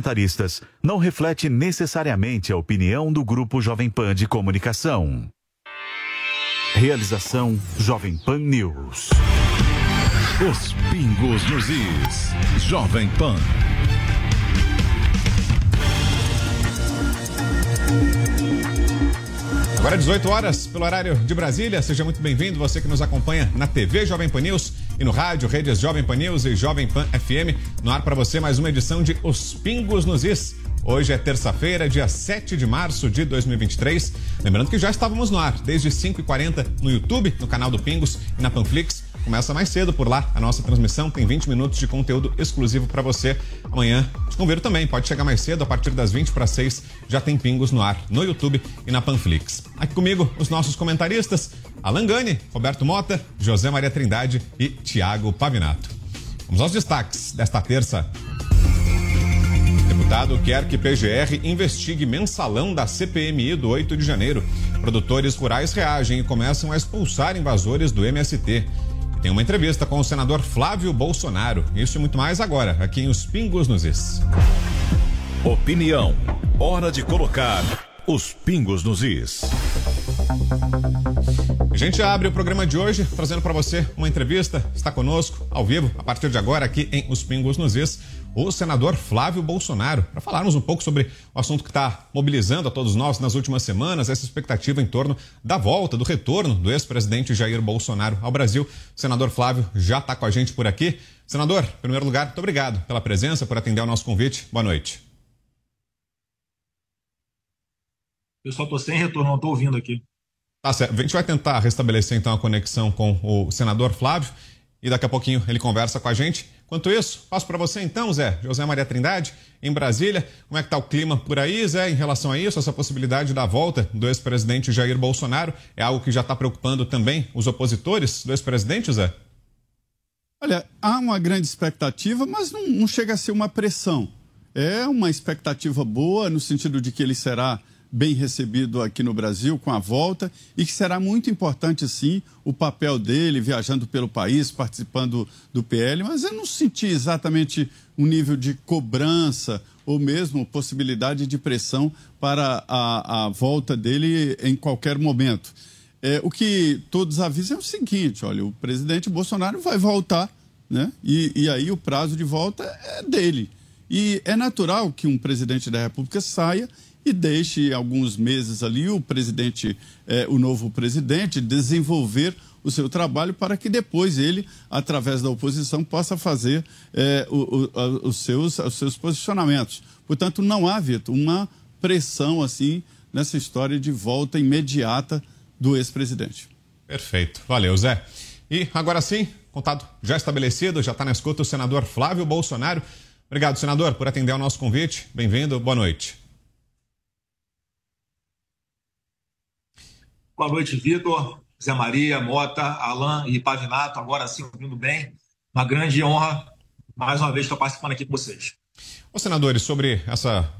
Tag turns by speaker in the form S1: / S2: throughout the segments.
S1: comentaristas não reflete necessariamente a opinião do Grupo Jovem Pan de Comunicação. Realização Jovem Pan News.
S2: Os pingos nos is. Jovem Pan.
S3: Agora 18 horas, pelo horário de Brasília. Seja muito bem-vindo, você que nos acompanha na TV Jovem Pan News e no rádio, redes Jovem Pan News e Jovem Pan FM. No ar para você mais uma edição de Os Pingos nos Is. Hoje é terça-feira, dia 7 de março de 2023. Lembrando que já estávamos no ar desde 5h40 no YouTube, no canal do Pingos e na Panflix. Começa mais cedo por lá. A nossa transmissão tem 20 minutos de conteúdo exclusivo para você. Amanhã te convido também. Pode chegar mais cedo, a partir das 20 para 6 já tem pingos no ar, no YouTube e na Panflix. Aqui comigo, os nossos comentaristas: Alan Gani, Roberto Mota, José Maria Trindade e Tiago Pavinato. Vamos aos destaques desta terça. Deputado quer que PGR investigue mensalão da CPMI do 8 de janeiro. Produtores rurais reagem e começam a expulsar invasores do MST. Tem uma entrevista com o senador Flávio Bolsonaro. Isso e muito mais agora, aqui em Os Pingos nos Is.
S2: Opinião. Hora de colocar os pingos nos is.
S3: A gente abre o programa de hoje trazendo para você uma entrevista. Está conosco ao vivo a partir de agora aqui em Os Pingos nos Is o senador Flávio Bolsonaro, para falarmos um pouco sobre o assunto que está mobilizando a todos nós nas últimas semanas, essa expectativa em torno da volta, do retorno do ex-presidente Jair Bolsonaro ao Brasil. O senador Flávio já está com a gente por aqui. Senador, em primeiro lugar, muito obrigado pela presença, por atender ao nosso convite. Boa noite.
S4: Pessoal, estou sem retorno, não estou ouvindo aqui.
S3: Tá certo. A gente vai tentar restabelecer então a conexão com o senador Flávio e daqui a pouquinho ele conversa com a gente. Enquanto isso, passo para você então, Zé, José Maria Trindade, em Brasília. Como é que está o clima por aí, Zé, em relação a isso, essa possibilidade da volta do ex-presidente Jair Bolsonaro? É algo que já está preocupando também os opositores do ex-presidente, Zé?
S5: Olha, há uma grande expectativa, mas não, não chega a ser uma pressão. É uma expectativa boa, no sentido de que ele será bem recebido aqui no Brasil com a volta e que será muito importante, sim, o papel dele viajando pelo país, participando do PL, mas eu não senti exatamente um nível de cobrança ou mesmo possibilidade de pressão para a, a volta dele em qualquer momento. É, o que todos avisam é o seguinte: olha, o presidente Bolsonaro vai voltar, né? E, e aí o prazo de volta é dele. E é natural que um presidente da República saia e deixe alguns meses ali o presidente, eh, o novo presidente, desenvolver o seu trabalho para que depois ele, através da oposição, possa fazer eh, o, o, os, seus, os seus posicionamentos. Portanto, não há, Vitor, uma pressão assim nessa história de volta imediata do ex-presidente.
S3: Perfeito. Valeu, Zé. E agora sim, contato já estabelecido, já está na escuta o senador Flávio Bolsonaro. Obrigado, senador, por atender ao nosso convite. Bem-vindo, boa noite.
S4: Boa noite, Vitor, Zé Maria, Mota, Alain e Pavinato. Agora sim, ouvindo bem. Uma grande honra, mais uma vez, estar participando aqui com vocês.
S3: Ô, senadores, sobre essa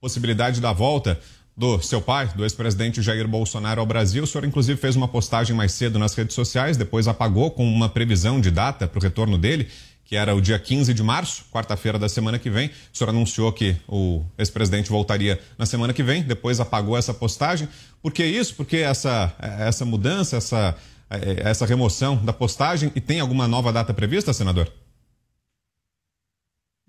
S3: possibilidade da volta do seu pai, do ex-presidente Jair Bolsonaro ao Brasil. O senhor, inclusive, fez uma postagem mais cedo nas redes sociais, depois apagou com uma previsão de data para o retorno dele que era o dia 15 de março, quarta-feira da semana que vem. O senhor anunciou que o ex-presidente voltaria na semana que vem, depois apagou essa postagem. Por que isso? Porque essa, essa mudança, essa, essa remoção da postagem e tem alguma nova data prevista, senador?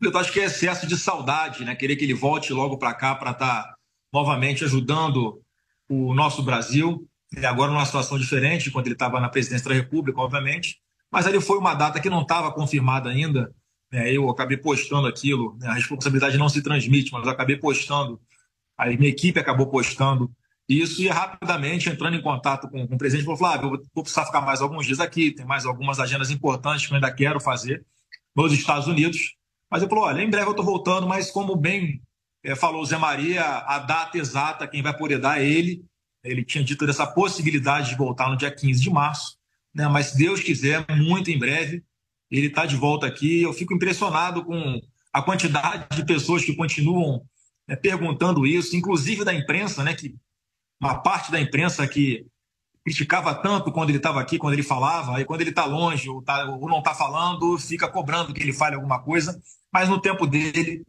S4: Eu acho que é excesso de saudade, né? Querer que ele volte logo para cá para estar tá novamente ajudando o nosso Brasil. E agora numa situação diferente, quando ele estava na presidência da República, obviamente mas ali foi uma data que não estava confirmada ainda. Né? Eu acabei postando aquilo, né? a responsabilidade não se transmite, mas eu acabei postando, a minha equipe acabou postando isso e rapidamente entrando em contato com, com o presidente, falou: Flávio, eu vou precisar ficar mais alguns dias aqui, tem mais algumas agendas importantes que eu ainda quero fazer nos Estados Unidos. Mas ele falou: olha, em breve eu estou voltando, mas como bem é, falou o Zé Maria, a data exata, quem vai poder dar é ele. Ele tinha dito dessa possibilidade de voltar no dia 15 de março né? mas se Deus quiser, muito em breve, ele está de volta aqui. Eu fico impressionado com a quantidade de pessoas que continuam né, perguntando isso, inclusive da imprensa, né, que uma parte da imprensa que criticava tanto quando ele estava aqui, quando ele falava, e quando ele está longe ou, tá, ou não está falando, fica cobrando que ele fale alguma coisa, mas no tempo dele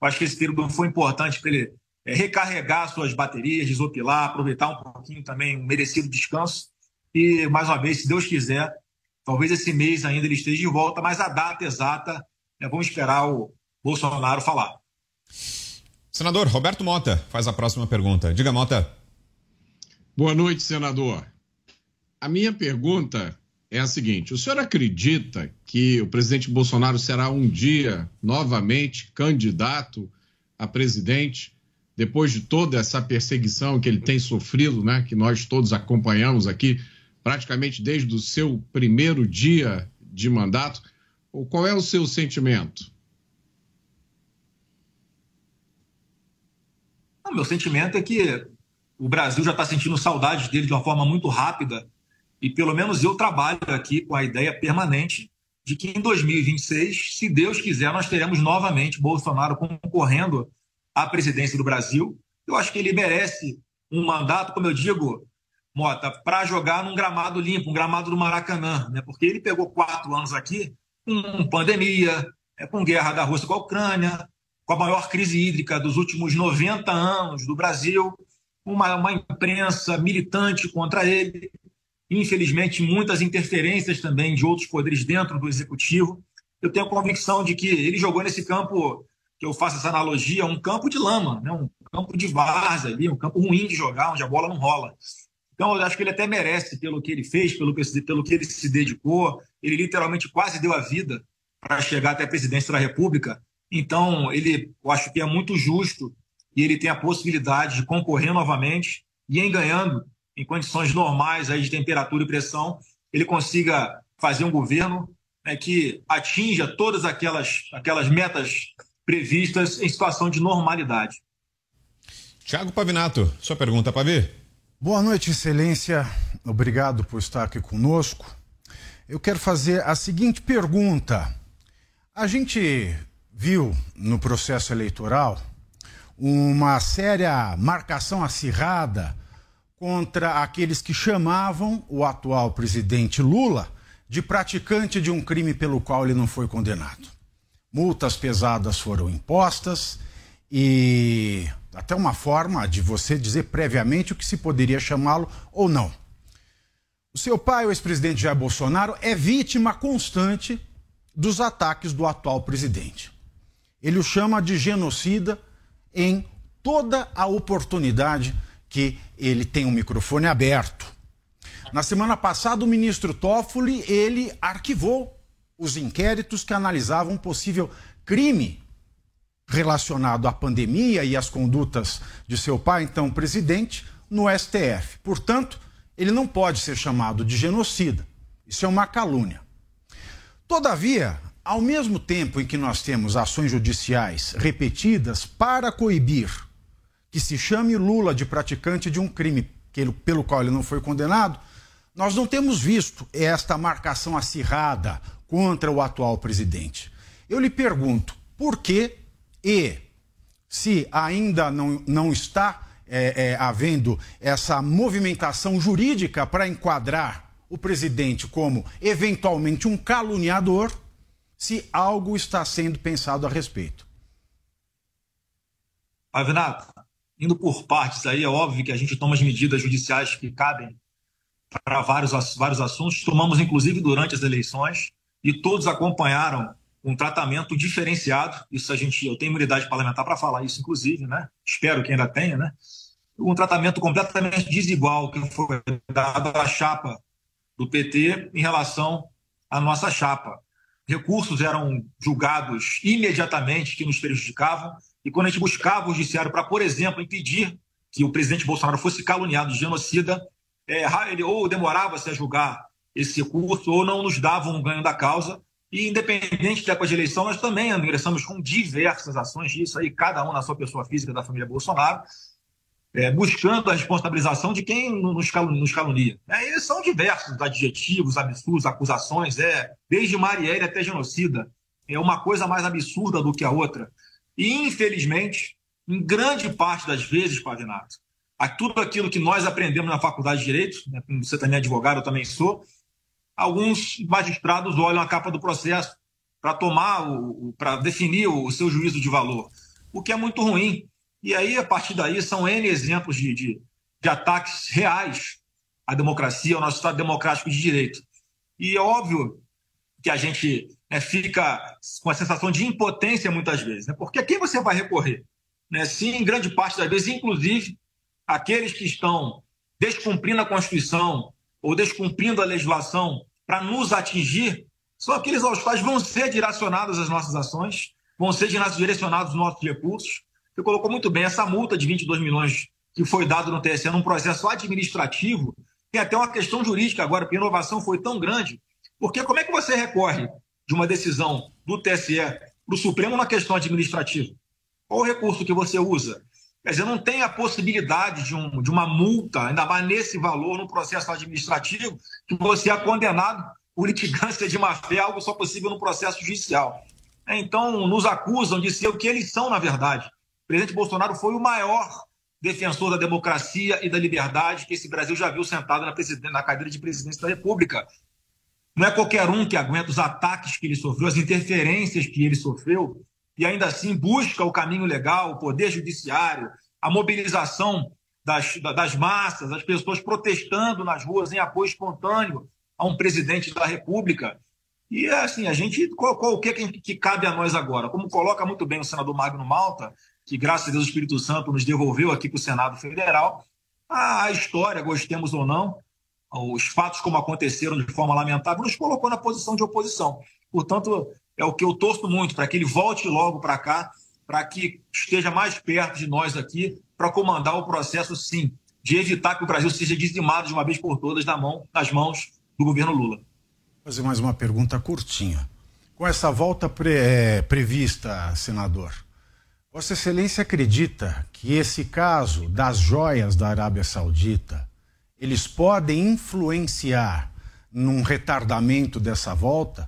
S4: Eu acho que esse período foi importante para ele é, recarregar suas baterias, desopilar, aproveitar um pouquinho também um merecido descanso. E, mais uma vez, se Deus quiser, talvez esse mês ainda ele esteja de volta, mas a data exata, né, vamos esperar o Bolsonaro falar.
S3: Senador Roberto Mota faz a próxima pergunta. Diga, Mota.
S6: Boa noite, senador. A minha pergunta é a seguinte: o senhor acredita que o presidente Bolsonaro será um dia novamente candidato a presidente, depois de toda essa perseguição que ele tem sofrido, né, que nós todos acompanhamos aqui, praticamente desde o seu primeiro dia de mandato? Qual é o seu sentimento?
S4: O meu sentimento é que o Brasil já está sentindo saudades dele de uma forma muito rápida e pelo menos eu trabalho aqui com a ideia permanente de que em 2026, se Deus quiser, nós teremos novamente Bolsonaro concorrendo à presidência do Brasil. Eu acho que ele merece um mandato, como eu digo, Mota, para jogar num gramado limpo, um gramado do Maracanã, né? porque ele pegou quatro anos aqui com pandemia, é, com guerra da Rússia com a Ucrânia, com a maior crise hídrica dos últimos 90 anos do Brasil, uma, uma imprensa militante contra ele, infelizmente muitas interferências também de outros poderes dentro do executivo. Eu tenho a convicção de que ele jogou nesse campo, que eu faço essa analogia, um campo de lama, né? um campo de várzea ali, um campo ruim de jogar, onde a bola não rola. Então, eu acho que ele até merece pelo que ele fez, pelo que, pelo que ele se dedicou. Ele literalmente quase deu a vida para chegar até a presidência da República. Então, ele, eu acho que é muito justo e ele tem a possibilidade de concorrer novamente e, em ganhando, em condições normais aí de temperatura e pressão, ele consiga fazer um governo né, que atinja todas aquelas, aquelas metas previstas em situação de normalidade.
S3: Tiago Pavinato, sua pergunta, Pavi.
S7: Boa noite, Excelência. Obrigado por estar aqui conosco. Eu quero fazer a seguinte pergunta. A gente viu no processo eleitoral uma séria marcação acirrada contra aqueles que chamavam o atual presidente Lula de praticante de um crime pelo qual ele não foi condenado. Multas pesadas foram impostas e até uma forma de você dizer previamente o que se poderia chamá-lo ou não. O seu pai, o ex-presidente Jair Bolsonaro, é vítima constante dos ataques do atual presidente. Ele o chama de genocida em toda a oportunidade que ele tem um microfone aberto. Na semana passada, o ministro Toffoli, ele arquivou os inquéritos que analisavam possível crime relacionado à pandemia e às condutas de seu pai, então presidente, no STF. Portanto, ele não pode ser chamado de genocida. Isso é uma calúnia. Todavia, ao mesmo tempo em que nós temos ações judiciais repetidas para coibir que se chame Lula de praticante de um crime pelo qual ele não foi condenado, nós não temos visto esta marcação acirrada contra o atual presidente. Eu lhe pergunto, por que e se ainda não, não está é, é, havendo essa movimentação jurídica para enquadrar o presidente como eventualmente um caluniador, se algo está sendo pensado a respeito.
S4: Avinato, indo por partes aí, é óbvio que a gente toma as medidas judiciais que cabem para vários, vários assuntos. Tomamos, inclusive, durante as eleições, e todos acompanharam um tratamento diferenciado. Isso a gente, eu tenho imunidade parlamentar para falar isso, inclusive, né? Espero que ainda tenha, né? Um tratamento completamente desigual que foi dado à chapa do PT em relação à nossa chapa recursos eram julgados imediatamente que nos prejudicavam, e quando a gente buscava o judiciário para, por exemplo, impedir que o presidente Bolsonaro fosse caluniado de genocida, é, ele ou demorava-se a julgar esse recurso ou não nos dava um ganho da causa. E independente da época de eleição, nós também ingressamos com diversas ações disso aí, cada um na sua pessoa física da família Bolsonaro, é, buscando a responsabilização de quem nos, calunia. É, e são diversos adjetivos, absurdos, acusações, é, desde Marielle até genocida. É uma coisa mais absurda do que a outra. E, infelizmente, em grande parte das vezes, Pavinato, tudo aquilo que nós aprendemos na faculdade de Direito, né, você também é advogado, eu também sou, alguns magistrados olham a capa do processo para tomar, para definir o seu juízo de valor. o que é muito ruim. E aí, a partir daí, são N exemplos de, de, de ataques reais à democracia, ao nosso Estado democrático de direito. E é óbvio que a gente né, fica com a sensação de impotência muitas vezes, né? porque a quem você vai recorrer? Né? Sim, em grande parte das vezes, inclusive aqueles que estão descumprindo a Constituição ou descumprindo a legislação para nos atingir, são aqueles aos quais vão ser direcionadas as nossas ações, vão ser direcionados os nossos recursos. Você colocou muito bem essa multa de 22 milhões que foi dado no TSE num processo administrativo, tem até uma questão jurídica agora, porque a inovação foi tão grande. Porque como é que você recorre de uma decisão do TSE para o Supremo na questão administrativa? Qual o recurso que você usa? Quer dizer, não tem a possibilidade de, um, de uma multa, ainda mais nesse valor, no processo administrativo, que você é condenado por litigância de má-fé, algo só possível no processo judicial. Então, nos acusam de ser o que eles são, na verdade. O presidente Bolsonaro foi o maior defensor da democracia e da liberdade que esse Brasil já viu sentado na, na cadeira de presidência da República. Não é qualquer um que aguenta os ataques que ele sofreu, as interferências que ele sofreu, e ainda assim busca o caminho legal, o poder judiciário, a mobilização das, das massas, as pessoas protestando nas ruas em apoio espontâneo a um presidente da República. E assim, a gente, qual, qual, o que, que, que cabe a nós agora? Como coloca muito bem o senador Magno Malta, que graças a Deus o Espírito Santo nos devolveu aqui para o Senado Federal, a história, gostemos ou não, os fatos como aconteceram de forma lamentável, nos colocou na posição de oposição. Portanto, é o que eu torço muito, para que ele volte logo para cá, para que esteja mais perto de nós aqui, para comandar o processo, sim, de evitar que o Brasil seja dizimado de uma vez por todas na mão, nas mãos do governo Lula.
S7: Vou fazer mais uma pergunta curtinha. Com essa volta pre é, prevista, senador, Vossa Excelência acredita que esse caso das joias da Arábia Saudita, eles podem influenciar num retardamento dessa volta?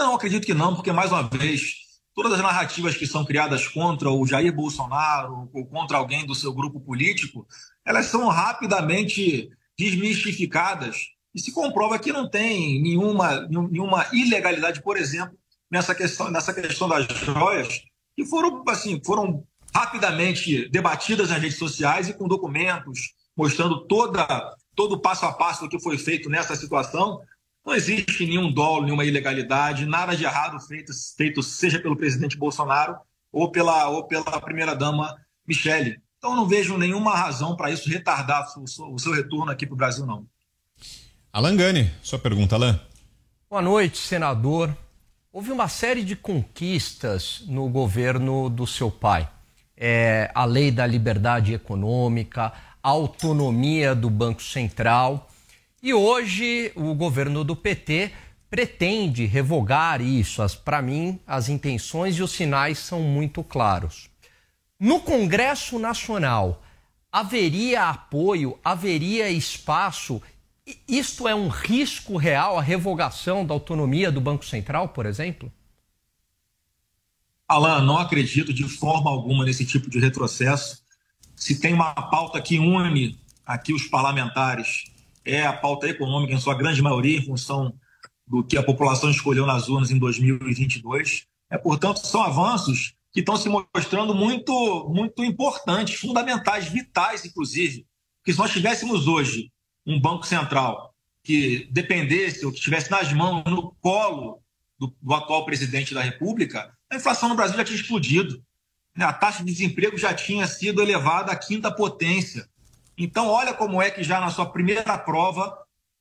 S4: Não, acredito que não, porque, mais uma vez, todas as narrativas que são criadas contra o Jair Bolsonaro ou contra alguém do seu grupo político, elas são rapidamente desmistificadas e se comprova que não tem nenhuma, nenhuma ilegalidade, por exemplo, nessa questão, nessa questão das joias, que foram, assim, foram rapidamente debatidas nas redes sociais e com documentos mostrando toda, todo o passo a passo do que foi feito nessa situação. Não existe nenhum dolo, nenhuma ilegalidade, nada de errado feito, feito seja pelo presidente Bolsonaro ou pela, ou pela primeira-dama Michele. Então, não vejo nenhuma razão para isso retardar o seu, o seu retorno aqui para o Brasil, não.
S3: Alan Gani, sua pergunta, Alan.
S8: Boa noite, senador. Houve uma série de conquistas no governo do seu pai. É, a lei da liberdade econômica, a autonomia do Banco Central. E hoje o governo do PT pretende revogar isso. Para mim, as intenções e os sinais são muito claros. No Congresso Nacional, haveria apoio, haveria espaço isto é um risco real, a revogação da autonomia do Banco Central, por exemplo?
S4: Alain, não acredito de forma alguma nesse tipo de retrocesso. Se tem uma pauta que une aqui os parlamentares, é a pauta econômica, em sua grande maioria, em função do que a população escolheu nas urnas em 2022. É, portanto, são avanços que estão se mostrando muito, muito importantes, fundamentais, vitais, inclusive. Porque se nós tivéssemos hoje um Banco Central que dependesse ou que estivesse nas mãos, no colo do, do, atual presidente da República, a inflação no Brasil já tinha explodido. Né? A taxa de desemprego já tinha sido elevada à quinta potência. Então, olha como é que já na sua primeira prova,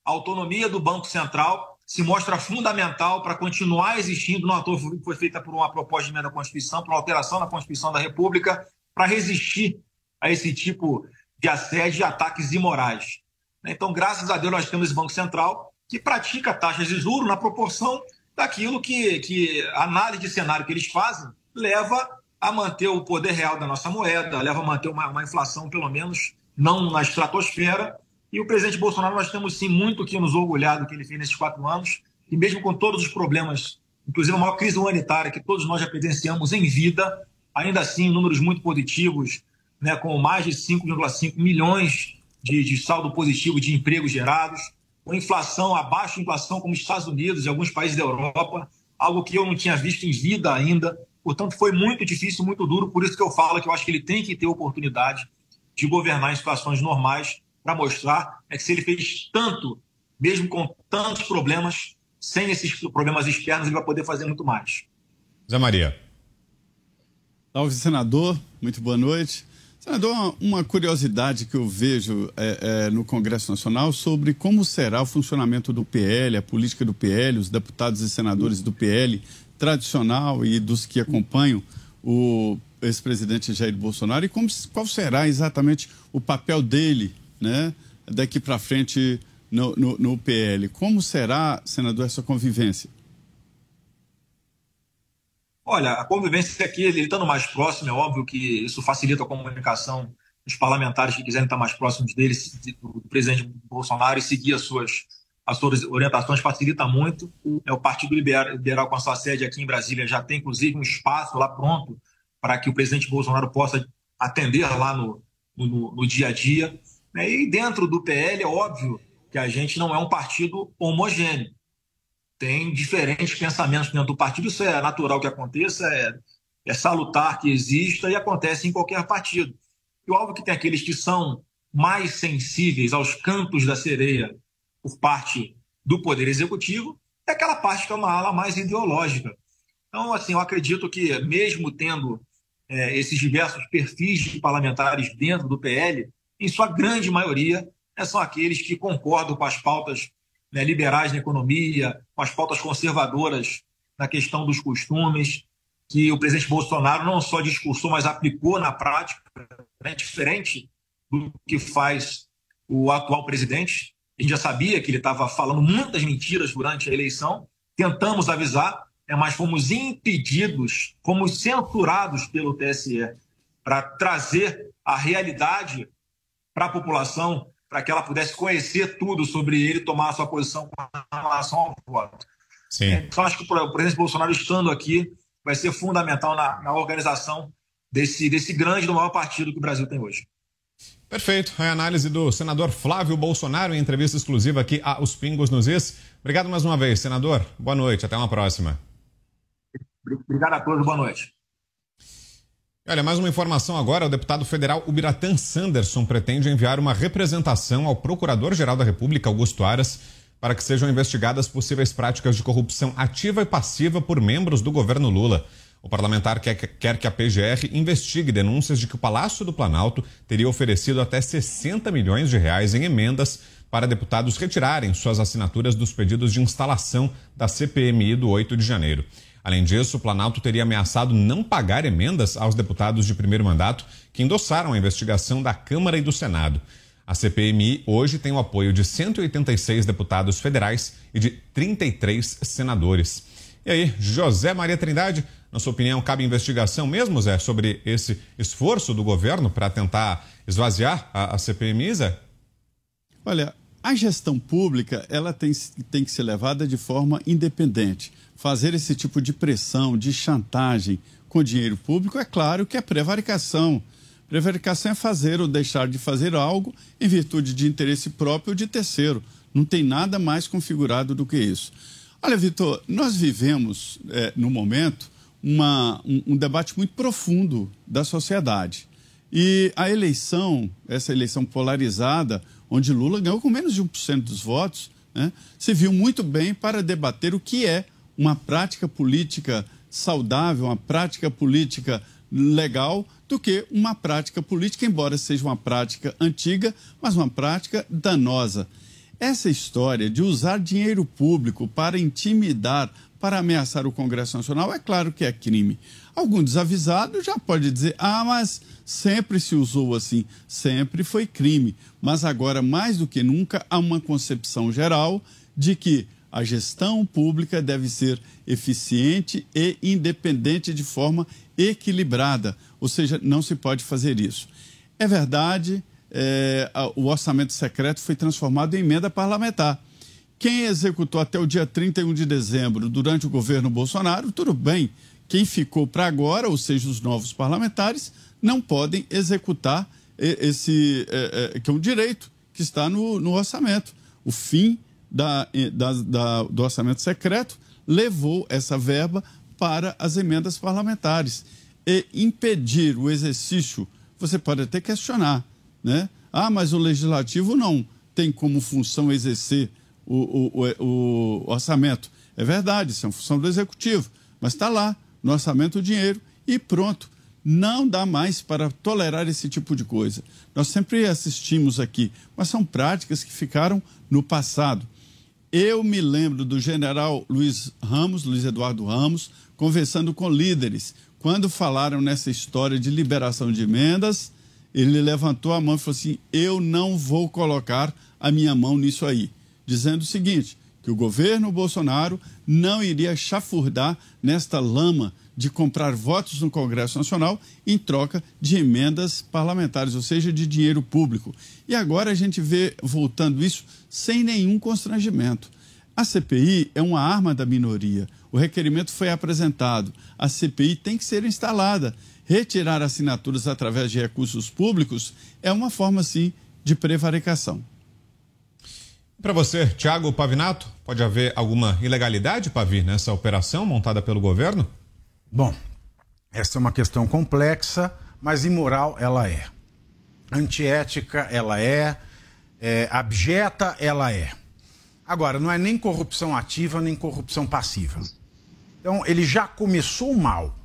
S4: a autonomia do Banco Central se mostra fundamental para continuar existindo. Não ator foi feita por uma proposta de emenda à Constituição, por uma alteração na Constituição da República, para resistir a esse tipo de assédio e ataques imorais. Então, graças a Deus, nós temos esse Banco Central que pratica taxas de juros na proporção daquilo que, que a análise de cenário que eles fazem leva a manter o poder real da nossa moeda, leva a manter uma, uma inflação, pelo menos, não na estratosfera. E o presidente Bolsonaro, nós temos sim muito que nos orgulhar do que ele fez nesses quatro anos, e mesmo com todos os problemas, inclusive a maior crise humanitária que todos nós já presenciamos em vida, ainda assim, números muito positivos, né, com mais de 5,5 milhões de, de saldo positivo de empregos gerados, com inflação abaixo de inflação como os Estados Unidos e alguns países da Europa, algo que eu não tinha visto em vida ainda. Portanto, foi muito difícil, muito duro, por isso que eu falo que eu acho que ele tem que ter oportunidade de governar em situações normais para mostrar é que se ele fez tanto, mesmo com tantos problemas, sem esses problemas externos, ele vai poder fazer muito mais.
S3: Zé Maria.
S5: Salve, senador. Muito boa noite. Senador, uma curiosidade que eu vejo é, é, no Congresso Nacional sobre como será o funcionamento do PL, a política do PL, os deputados e senadores do PL tradicional e dos que acompanham o ex-presidente Jair Bolsonaro e como, qual será exatamente o papel dele né, daqui para frente no, no, no PL. Como será, senador, essa convivência?
S4: Olha, a convivência aqui, ele estando mais próximo, é óbvio que isso facilita a comunicação dos parlamentares que quiserem estar mais próximos dele, do presidente Bolsonaro e seguir as suas, as suas orientações, facilita muito. É o Partido Liberal, com a sua sede aqui em Brasília, já tem inclusive um espaço lá pronto para que o presidente Bolsonaro possa atender lá no, no, no dia a dia. E dentro do PL, é óbvio que a gente não é um partido homogêneo tem diferentes pensamentos dentro do partido. Isso é natural que aconteça, é, é salutar que exista e acontece em qualquer partido. E óbvio que tem aqueles que são mais sensíveis aos cantos da sereia por parte do Poder Executivo, é aquela parte que é uma ala mais ideológica. Então, assim, eu acredito que, mesmo tendo é, esses diversos perfis de parlamentares dentro do PL, em sua grande maioria, né, são aqueles que concordam com as pautas né, liberais na economia, com as pautas conservadoras na questão dos costumes, que o presidente Bolsonaro não só discursou, mas aplicou na prática, né, diferente do que faz o atual presidente. A gente já sabia que ele estava falando muitas mentiras durante a eleição, tentamos avisar, mas fomos impedidos, fomos censurados pelo TSE para trazer a realidade para a população para que ela pudesse conhecer tudo sobre ele e tomar a sua posição com relação ao voto. Sim. Então, acho que o presidente Bolsonaro estando aqui vai ser fundamental na, na organização desse, desse grande do maior partido que o Brasil tem hoje.
S3: Perfeito. É a análise do senador Flávio Bolsonaro em entrevista exclusiva aqui a Os Pingos nos Is. Obrigado mais uma vez, senador. Boa noite. Até uma próxima.
S4: Obrigado a todos. Boa noite.
S3: Olha, mais uma informação agora. O deputado federal Ubiratan Sanderson pretende enviar uma representação ao Procurador-Geral da República, Augusto Aras, para que sejam investigadas possíveis práticas de corrupção ativa e passiva por membros do governo Lula. O parlamentar quer, que a PGR investigue denúncias de que o Palácio do Planalto teria oferecido até 60 milhões de reais em emendas para deputados retirarem suas assinaturas dos pedidos de instalação da CPMI do 8 de janeiro. Além disso, o Planalto teria ameaçado não pagar emendas aos deputados de primeiro mandato que endossaram a investigação da Câmara e do Senado. A CPMI hoje tem o apoio de 186 deputados federais e de 33 senadores. E aí, José Maria Trindade, na sua opinião, cabe investigação mesmo, Zé, sobre esse esforço do governo para tentar esvaziar a, a CPMI, Zé?
S5: Olha, a gestão pública ela tem, tem que ser levada de forma independente fazer esse tipo de pressão, de chantagem com dinheiro público, é claro que é prevaricação. Prevaricação é fazer ou deixar de fazer algo em virtude de interesse próprio de terceiro. Não tem nada mais configurado do que isso. Olha, Vitor, nós vivemos, é, no momento, uma, um, um debate muito profundo da sociedade. E a eleição, essa eleição polarizada, onde Lula ganhou com menos de 1% dos votos, né, se viu muito bem para debater o que é uma prática política saudável, uma prática política legal, do que uma prática política, embora seja uma prática antiga, mas uma prática danosa. Essa história de usar dinheiro público para intimidar, para ameaçar o Congresso Nacional, é claro que é crime. Algum desavisado já pode dizer: ah, mas sempre se usou assim, sempre foi crime. Mas agora, mais do que nunca, há uma concepção geral de que a gestão pública deve ser eficiente e independente de forma equilibrada, ou seja, não se pode fazer isso. É verdade, é, o orçamento secreto foi transformado em emenda parlamentar. Quem executou até o dia 31 de dezembro, durante o governo Bolsonaro, tudo bem. Quem ficou para agora, ou seja, os novos parlamentares, não podem executar esse, é, é, que é um direito que está no, no orçamento. O fim da, da, da, do orçamento secreto levou essa verba para as emendas parlamentares e impedir o exercício. Você pode até questionar, né? Ah, mas o legislativo não tem como função exercer o, o, o, o orçamento. É verdade, isso é uma função do executivo, mas está lá, no orçamento o dinheiro e pronto. Não dá mais para tolerar esse tipo de coisa. Nós sempre assistimos aqui, mas são práticas que ficaram no passado. Eu me lembro do general Luiz Ramos, Luiz Eduardo Ramos, conversando com líderes. Quando falaram nessa história de liberação de emendas, ele levantou a mão e falou assim: Eu não vou colocar a minha mão nisso aí. Dizendo o seguinte: que o governo Bolsonaro não iria chafurdar nesta lama de comprar votos no Congresso Nacional em troca de emendas parlamentares, ou seja, de dinheiro público. E agora a gente vê voltando isso sem nenhum constrangimento. A CPI é uma arma da minoria. O requerimento foi apresentado. A CPI tem que ser instalada. Retirar assinaturas através de recursos públicos é uma forma, sim, de prevaricação.
S3: Para você, Tiago Pavinato, pode haver alguma ilegalidade, Pavi, nessa operação montada pelo governo?
S7: Bom, essa é uma questão complexa, mas imoral ela é. Antiética ela é, é abjeta ela é. Agora, não é nem corrupção ativa nem corrupção passiva. Então, ele já começou mal.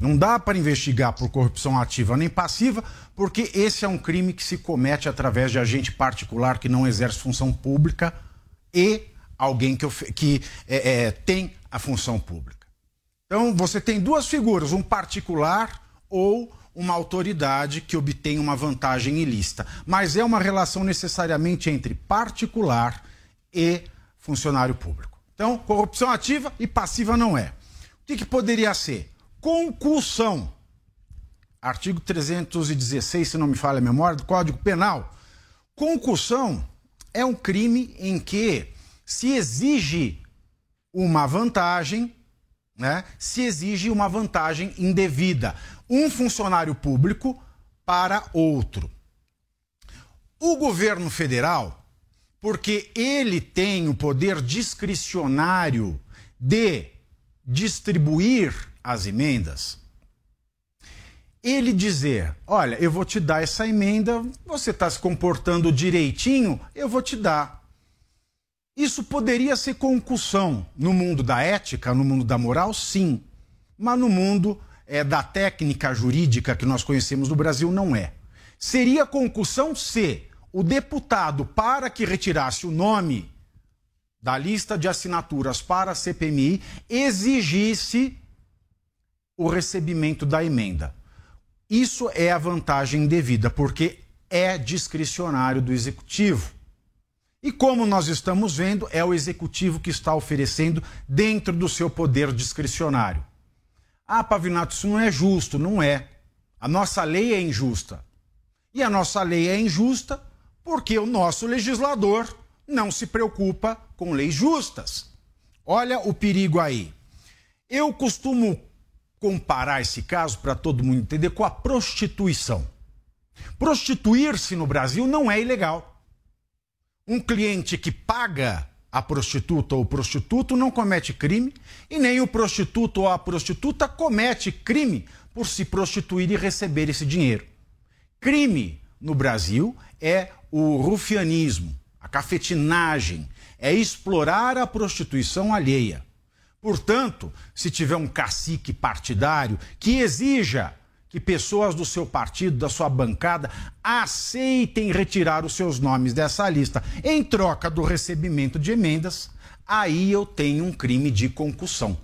S7: Não dá para investigar por corrupção ativa nem passiva, porque esse é um crime que se comete através de agente particular que não exerce função pública e alguém que, que é, é, tem a função pública. Então, você tem duas figuras, um particular ou uma autoridade que obtém uma vantagem ilícita. Mas é uma relação necessariamente entre particular e funcionário público. Então, corrupção ativa e passiva não é. O que, que poderia ser? Concussão. Artigo 316, se não me falha a memória, do Código Penal. Concussão é um crime em que se exige uma vantagem, né? Se exige uma vantagem indevida. Um funcionário público para outro. O governo federal, porque ele tem o poder discricionário de distribuir as emendas, ele dizer: Olha, eu vou te dar essa emenda, você está se comportando direitinho, eu vou te dar. Isso poderia ser concussão no mundo da ética, no mundo da moral, sim. Mas no mundo é, da técnica jurídica que nós conhecemos no Brasil, não é. Seria concussão se o deputado, para que retirasse o nome da lista de assinaturas para a CPMI, exigisse o recebimento da emenda. Isso é a vantagem devida, porque é discricionário do executivo. E como nós estamos vendo, é o executivo que está oferecendo dentro do seu poder discricionário. Ah, Pavinato, isso não é justo. Não é. A nossa lei é injusta. E a nossa lei é injusta porque o nosso legislador não se preocupa com leis justas. Olha o perigo aí. Eu costumo comparar esse caso, para todo mundo entender, com a prostituição. Prostituir-se no Brasil não é ilegal. Um cliente que paga a prostituta ou o prostituto não comete crime e nem o prostituto ou a prostituta comete crime por se prostituir e receber esse dinheiro. Crime no Brasil é o rufianismo, a cafetinagem, é explorar a prostituição alheia. Portanto, se tiver um cacique partidário que exija que pessoas do seu partido, da sua bancada, aceitem retirar os seus nomes dessa lista em troca do recebimento de emendas, aí eu tenho um crime de concussão.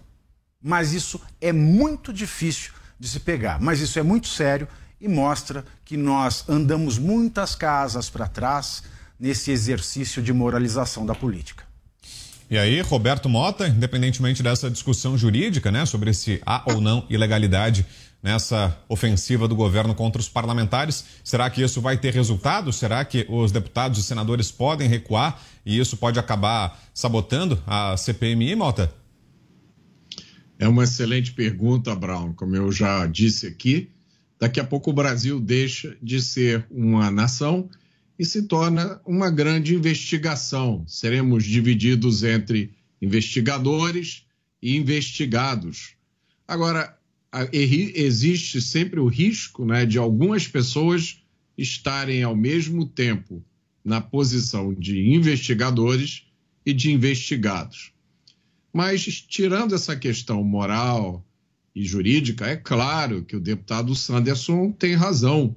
S7: Mas isso é muito difícil de se pegar. Mas isso é muito sério e mostra que nós andamos muitas casas para trás nesse exercício de moralização da política.
S3: E aí, Roberto Mota, independentemente dessa discussão jurídica, né, sobre se há ou não ilegalidade nessa ofensiva do governo contra os parlamentares, será que isso vai ter resultado? Será que os deputados e senadores podem recuar e isso pode acabar sabotando a CPMI, Mota?
S6: É uma excelente pergunta, Brown. Como eu já disse aqui, daqui a pouco o Brasil deixa de ser uma nação e se torna uma grande investigação. Seremos divididos entre investigadores e investigados. Agora, existe sempre o risco né, de algumas pessoas estarem ao mesmo tempo na posição de investigadores e de investigados. Mas, tirando essa questão moral e jurídica, é claro que o deputado Sanderson tem razão.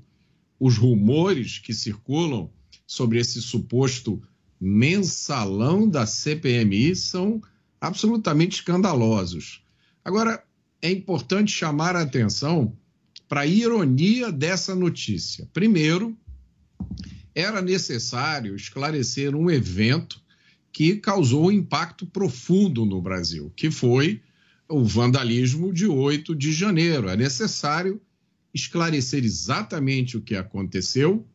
S6: Os rumores que circulam sobre esse suposto mensalão da CPMI são absolutamente escandalosos. Agora, é importante chamar a atenção para a ironia dessa notícia. Primeiro, era necessário esclarecer um evento que causou um impacto profundo no Brasil, que foi o vandalismo de 8 de janeiro. É necessário esclarecer exatamente o que aconteceu,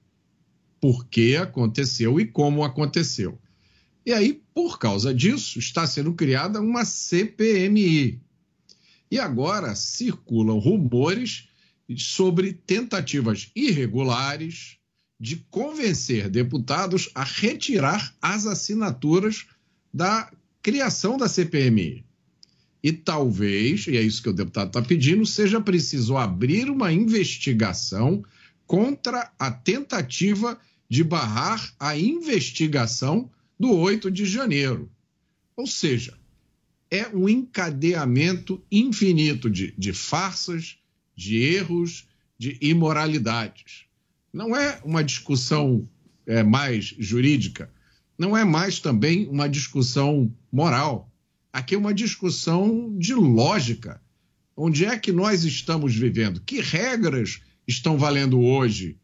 S6: por que aconteceu e como aconteceu. E aí, por causa disso, está sendo criada uma CPMI. E agora circulam rumores sobre tentativas irregulares de convencer deputados a retirar as assinaturas da criação da CPMI. E talvez, e é isso que o deputado está pedindo, seja preciso abrir uma investigação contra a tentativa de barrar a investigação do 8 de janeiro. Ou seja, é um encadeamento infinito de, de farsas, de erros, de imoralidades. Não é uma discussão é, mais jurídica, não é mais também uma discussão moral. Aqui é uma discussão de lógica. Onde é que nós estamos vivendo? Que regras estão valendo hoje?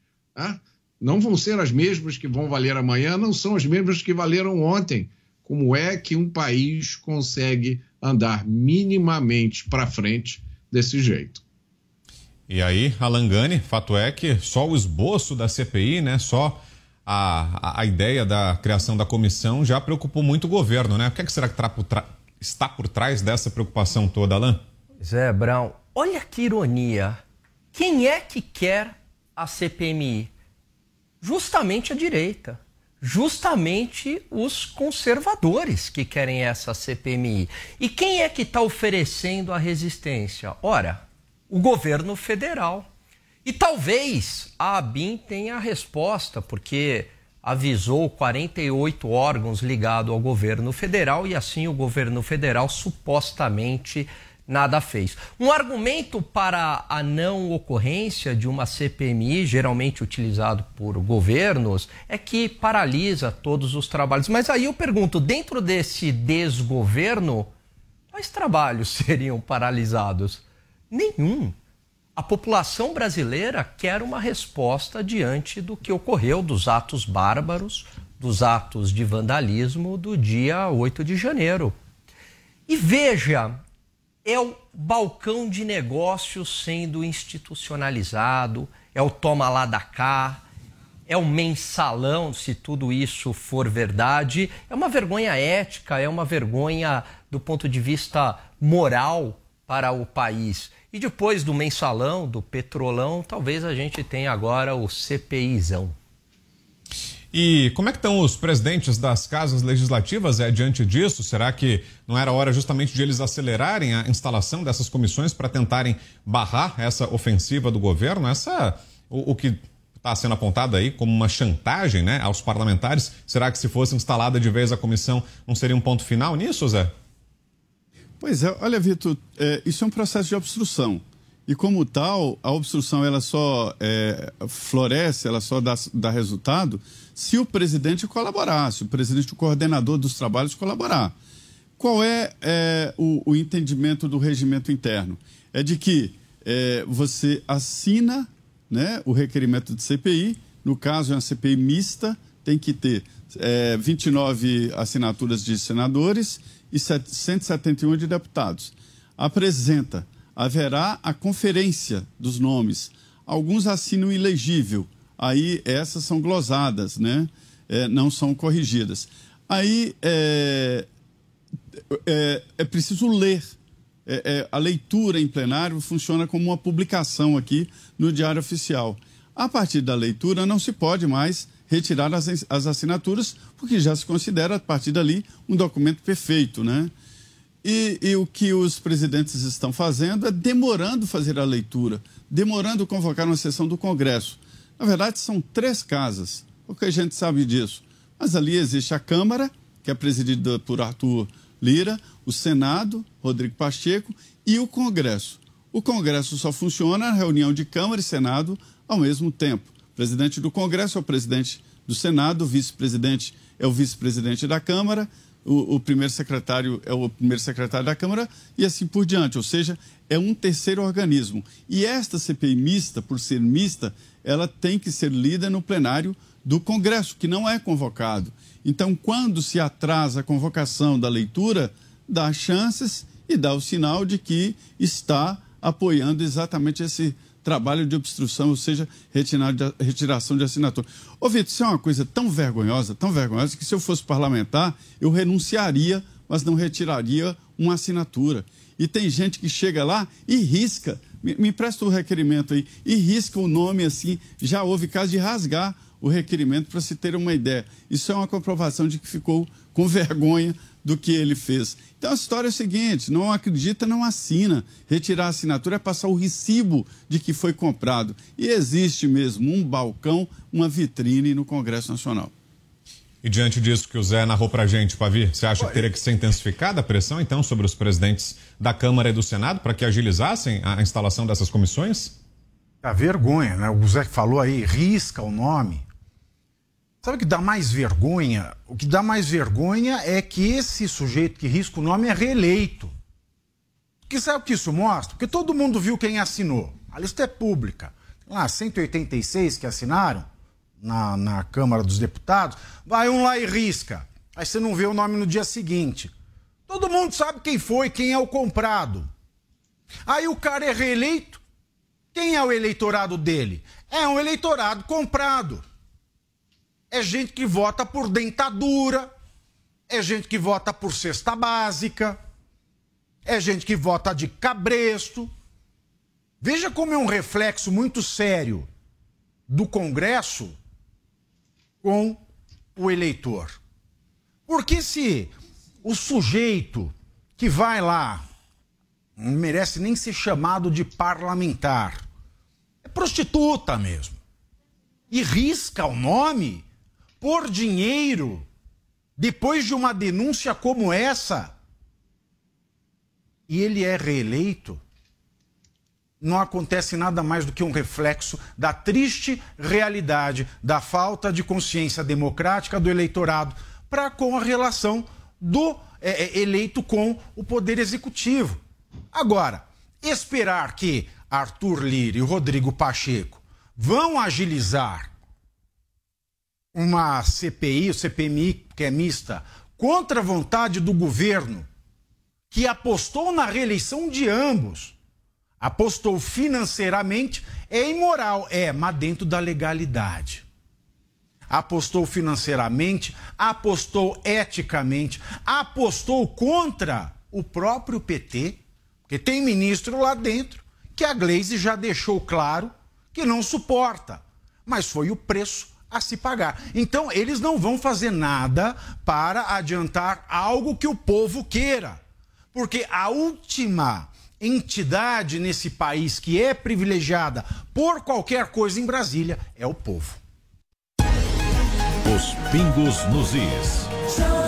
S6: Não vão ser as mesmas que vão valer amanhã, não são as mesmas que valeram ontem. Como é que um país consegue andar minimamente para frente desse jeito?
S3: E aí, Alan Gani, fato é que só o esboço da CPI, né, só a, a, ideia da criação da comissão já preocupou muito o governo, né? O que, é que será que por está por trás dessa preocupação toda, Alan?
S8: Zé Brown, olha que ironia. Quem é que quer a CPMI? Justamente a direita. Justamente os conservadores que querem essa CPMI. E quem é que está oferecendo a resistência? Ora, o governo federal. E talvez a ABIN tenha a resposta, porque avisou 48 órgãos ligados ao governo federal e assim o governo federal supostamente nada fez. Um argumento para a não ocorrência de uma CPMI, geralmente utilizado por governos, é que paralisa todos os trabalhos. Mas aí eu pergunto, dentro desse desgoverno, quais trabalhos seriam paralisados? Nenhum. A população brasileira quer uma resposta diante do que ocorreu dos atos bárbaros, dos atos de vandalismo do dia 8 de janeiro. E veja, é o balcão de negócios sendo institucionalizado, é o toma lá da cá, é o mensalão, se tudo isso for verdade. É uma vergonha ética, é uma vergonha do ponto de vista moral para o país. E depois do mensalão, do petrolão, talvez a gente tenha agora o CPIzão.
S3: E como é que estão os presidentes das casas legislativas é, diante disso? Será que não era hora justamente de eles acelerarem a instalação dessas comissões para tentarem barrar essa ofensiva do governo? Essa, o, o que está sendo apontado aí como uma chantagem né, aos parlamentares, será que se fosse instalada de vez a comissão não seria um ponto final nisso, Zé?
S5: Pois é, olha, Vitor, é, isso é um processo de obstrução. E como tal, a obstrução ela só é, floresce, ela só dá, dá, resultado se o presidente colaborar, se o presidente, o coordenador dos trabalhos colaborar. Qual é, é o, o, entendimento do regimento interno? É de que é, você assina né, o requerimento de CPI, no caso é uma CPI mista, tem que ter é, 29 assinaturas de senadores e 171 de deputados. Apresenta, haverá a conferência dos nomes. Alguns assinam ilegível, aí essas são glosadas, né? É, não são corrigidas. Aí é, é, é preciso ler. É, é, a leitura em plenário funciona como uma publicação aqui no Diário Oficial. A partir da leitura, não se pode mais retirar as, assinaturas, porque já se considera, a partir dali, um documento perfeito, né? E, e, o que os presidentes estão fazendo é demorando fazer a leitura, demorando convocar uma sessão do Congresso. Na verdade, são três casas, porque a gente sabe disso. Mas ali existe a Câmara, que é presidida por Arthur Lira, o Senado, Rodrigo Pacheco, e o Congresso. O Congresso só funciona na reunião de Câmara e Senado ao mesmo tempo. O presidente do Congresso é o presidente do Senado, o vice-presidente é o vice-presidente da Câmara, o, o, primeiro secretário é o primeiro secretário da Câmara e assim por diante. Ou seja, é um terceiro organismo. E esta CPI mista, por ser mista, ela tem que ser lida no plenário do Congresso, que não é convocado. Então, quando se atrasa a convocação da leitura, dá chances e dá o sinal de que está apoiando exatamente esse trabalho de obstrução, ou seja, retiração de assinatura. Ô, Vitor, isso é uma coisa tão vergonhosa, tão vergonhosa, que se eu fosse parlamentar, eu renunciaria, mas não retiraria uma assinatura. E tem gente que chega lá e risca, me, me empresta o requerimento aí, e risca o nome assim, já houve caso de rasgar o requerimento para se ter uma ideia. Isso é uma comprovação de que ficou com vergonha do que ele fez. Então a história é a seguinte: não acredita, não assina. Retirar a assinatura é passar o recibo de que foi comprado. E existe mesmo um balcão, uma vitrine no Congresso Nacional.
S3: E diante disso que o Zé narrou para a gente, Pavi, você acha que teria que ser intensificada a pressão, então, sobre os presidentes da Câmara e do Senado para que agilizassem a instalação dessas comissões?
S7: A vergonha, né? O Zé falou aí, risca o nome. Sabe o que dá mais vergonha? O que dá mais vergonha é que esse sujeito que risca o nome é reeleito. Que sabe o que isso mostra? Porque todo mundo viu quem assinou. A lista é pública. Lá, 186 que assinaram na, na Câmara dos Deputados. Vai um lá e risca. Aí você não vê o nome no dia seguinte. Todo mundo sabe quem foi, quem é o comprado. Aí o cara é reeleito. Quem é o eleitorado dele? É um eleitorado comprado é gente que vota por dentadura, é gente que vota por cesta básica, é gente que vota de cabresto. Veja como é um reflexo muito sério do Congresso com o eleitor. Porque se o sujeito que vai lá não merece nem ser chamado de parlamentar, é prostituta mesmo, e risca o nome, por dinheiro, depois de uma denúncia como essa, e ele é reeleito, não acontece nada mais do que um reflexo da triste realidade da falta de consciência democrática do eleitorado para com a relação do é, é, eleito com o poder executivo. Agora, esperar que Arthur Lira e Rodrigo Pacheco vão agilizar uma CPI, o CPMI, que é mista, contra a vontade do governo, que apostou na reeleição de ambos, apostou financeiramente, é imoral, é, mas dentro da legalidade. Apostou financeiramente, apostou eticamente, apostou contra o próprio PT, porque tem ministro lá dentro que a Glaze já deixou claro que não suporta, mas foi o preço a se pagar. Então, eles não vão fazer nada para adiantar algo que o povo queira. Porque a última entidade nesse país que é privilegiada por qualquer coisa em Brasília é o povo.
S2: Os pingos nos is.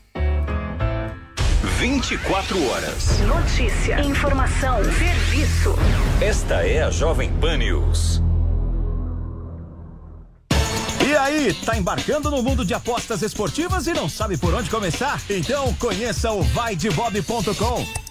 S9: 24 horas.
S10: Notícia, informação, serviço.
S9: Esta é a Jovem Pan News.
S11: E aí, tá embarcando no mundo de apostas esportivas e não sabe por onde começar? Então conheça o vaidebob.com.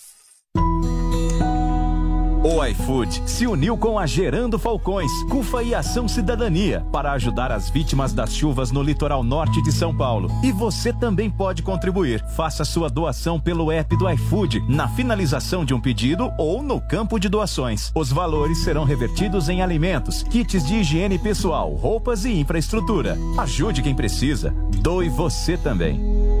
S11: O iFood se uniu com a Gerando Falcões, CUFA e Ação Cidadania para ajudar as vítimas das chuvas no litoral norte de São Paulo. E você também pode contribuir. Faça sua doação pelo app do iFood, na finalização de um pedido ou no campo de doações. Os valores serão revertidos em alimentos, kits de higiene pessoal, roupas e infraestrutura. Ajude quem precisa. Doe você também.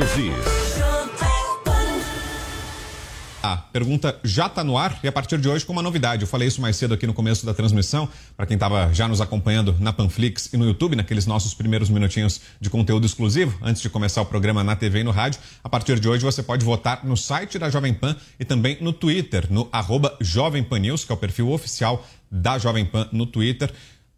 S2: Nos is.
S3: A pergunta já está no ar e a partir de hoje com uma novidade. Eu falei isso mais cedo aqui no começo da transmissão, para quem estava já nos acompanhando na Panflix e no YouTube, naqueles nossos primeiros minutinhos de conteúdo exclusivo, antes de começar o programa na TV e no rádio. A partir de hoje você pode votar no site da Jovem Pan e também no Twitter, no arroba Jovem Pan News, que é o perfil oficial da Jovem Pan no Twitter.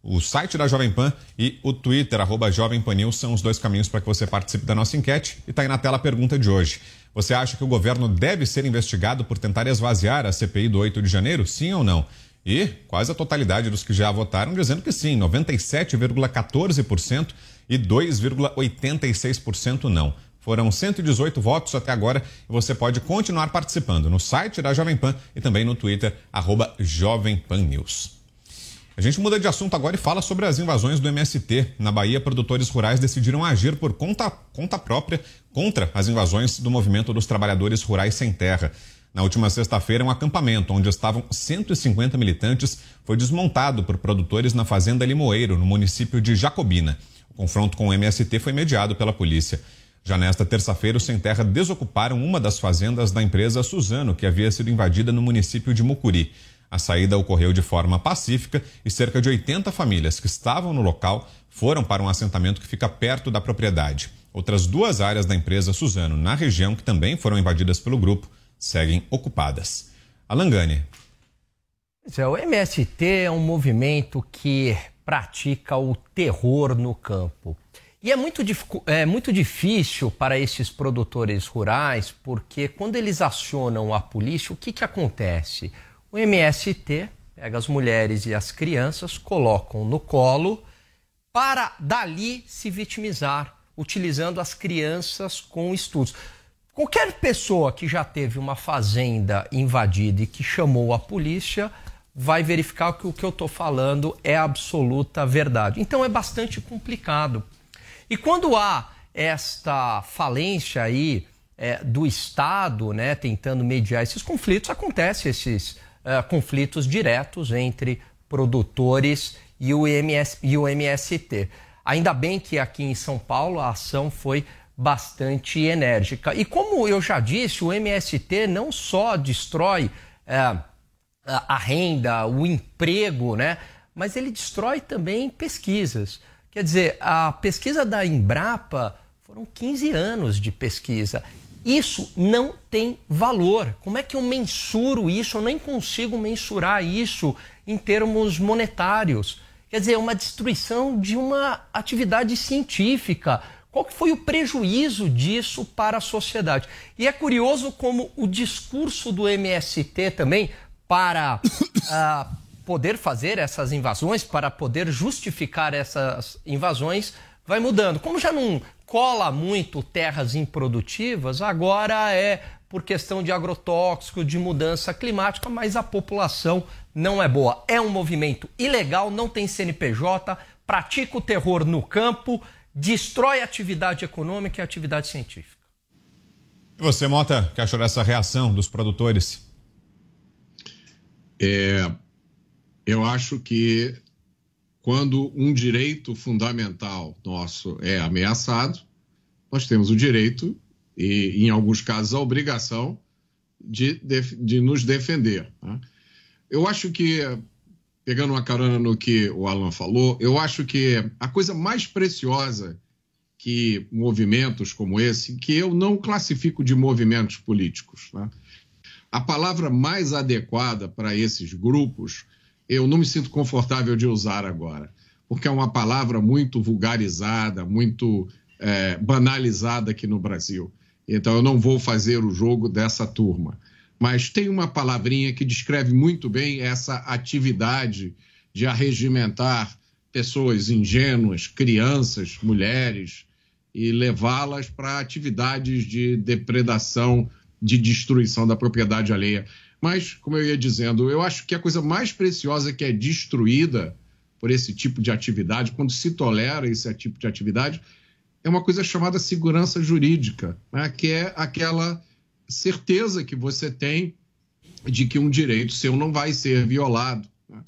S3: O site da Jovem Pan e o Twitter, arroba Jovem Pan News, são os dois caminhos para que você participe da nossa enquete. E está aí na tela a pergunta de hoje. Você acha que o governo deve ser investigado por tentar esvaziar a CPI do 8 de janeiro? Sim ou não? E quase a totalidade dos que já votaram dizendo que sim, 97,14% e 2,86% não. Foram 118 votos até agora e você pode continuar participando no site da Jovem Pan e também no Twitter, arroba Jovem Pan News. A gente muda de assunto agora e fala sobre as invasões do MST. Na Bahia, produtores rurais decidiram agir por conta, conta própria contra as invasões do movimento dos trabalhadores rurais sem terra. Na última sexta-feira, um acampamento onde estavam 150 militantes foi desmontado por produtores na Fazenda Limoeiro, no município de Jacobina. O confronto com o MST foi mediado pela polícia. Já nesta terça-feira, os Sem Terra desocuparam uma das fazendas da empresa Suzano, que havia sido invadida no município de Mucuri. A saída ocorreu de forma pacífica e cerca de 80 famílias que estavam no local foram para um assentamento que fica perto da propriedade. Outras duas áreas da empresa Suzano, na região, que também foram invadidas pelo grupo, seguem ocupadas. Alangane.
S8: É, o MST é um movimento que pratica o terror no campo. E é muito, é muito difícil para esses produtores rurais, porque quando eles acionam a polícia, o que, que acontece? O MST pega as mulheres e as crianças, colocam no colo para dali se vitimizar, utilizando as crianças com estudos. Qualquer pessoa que já teve uma fazenda invadida e que chamou a polícia vai verificar que o que eu estou falando é absoluta verdade. Então é bastante complicado. E quando há esta falência aí é, do Estado, né, tentando mediar esses conflitos, acontece esses uh, conflitos diretos entre produtores e o, MS, e o MST. Ainda bem que aqui em São Paulo a ação foi bastante enérgica. E como eu já disse, o MST não só destrói uh, a renda, o emprego, né? mas ele destrói também pesquisas. Quer dizer, a pesquisa da Embrapa foram 15 anos de pesquisa. Isso não tem valor. Como é que eu mensuro isso? Eu nem consigo mensurar isso em termos monetários. Quer dizer, uma destruição de uma atividade científica. Qual que foi o prejuízo disso para a sociedade? E é curioso como o discurso do MST também, para uh, poder fazer essas invasões, para poder justificar essas invasões, vai mudando. Como já não cola muito terras improdutivas, agora é por questão de agrotóxico, de mudança climática, mas a população não é boa. É um movimento ilegal, não tem CNPJ, pratica o terror no campo, destrói a atividade econômica e a atividade científica.
S3: E você, Mota, que achou dessa reação dos produtores?
S6: É, eu acho que quando um direito fundamental nosso é ameaçado, nós temos o direito e, em alguns casos, a obrigação de, de, de nos defender. Né? Eu acho que, pegando uma carona no que o Alan falou, eu acho que a coisa mais preciosa que movimentos como esse, que eu não classifico de movimentos políticos, né? a palavra mais adequada para esses grupos eu não me sinto confortável de usar agora, porque é uma palavra muito vulgarizada, muito é, banalizada aqui no Brasil. Então eu não vou fazer o jogo dessa turma. Mas tem uma palavrinha que descreve muito bem essa atividade de arregimentar pessoas ingênuas, crianças, mulheres, e levá-las para atividades de depredação, de destruição da propriedade alheia. Mas, como eu ia dizendo, eu acho que a coisa mais preciosa que é destruída por esse tipo de atividade, quando se tolera esse tipo de atividade, é uma coisa chamada segurança jurídica, né? que é aquela certeza que você tem de que um direito seu não vai ser violado. Né?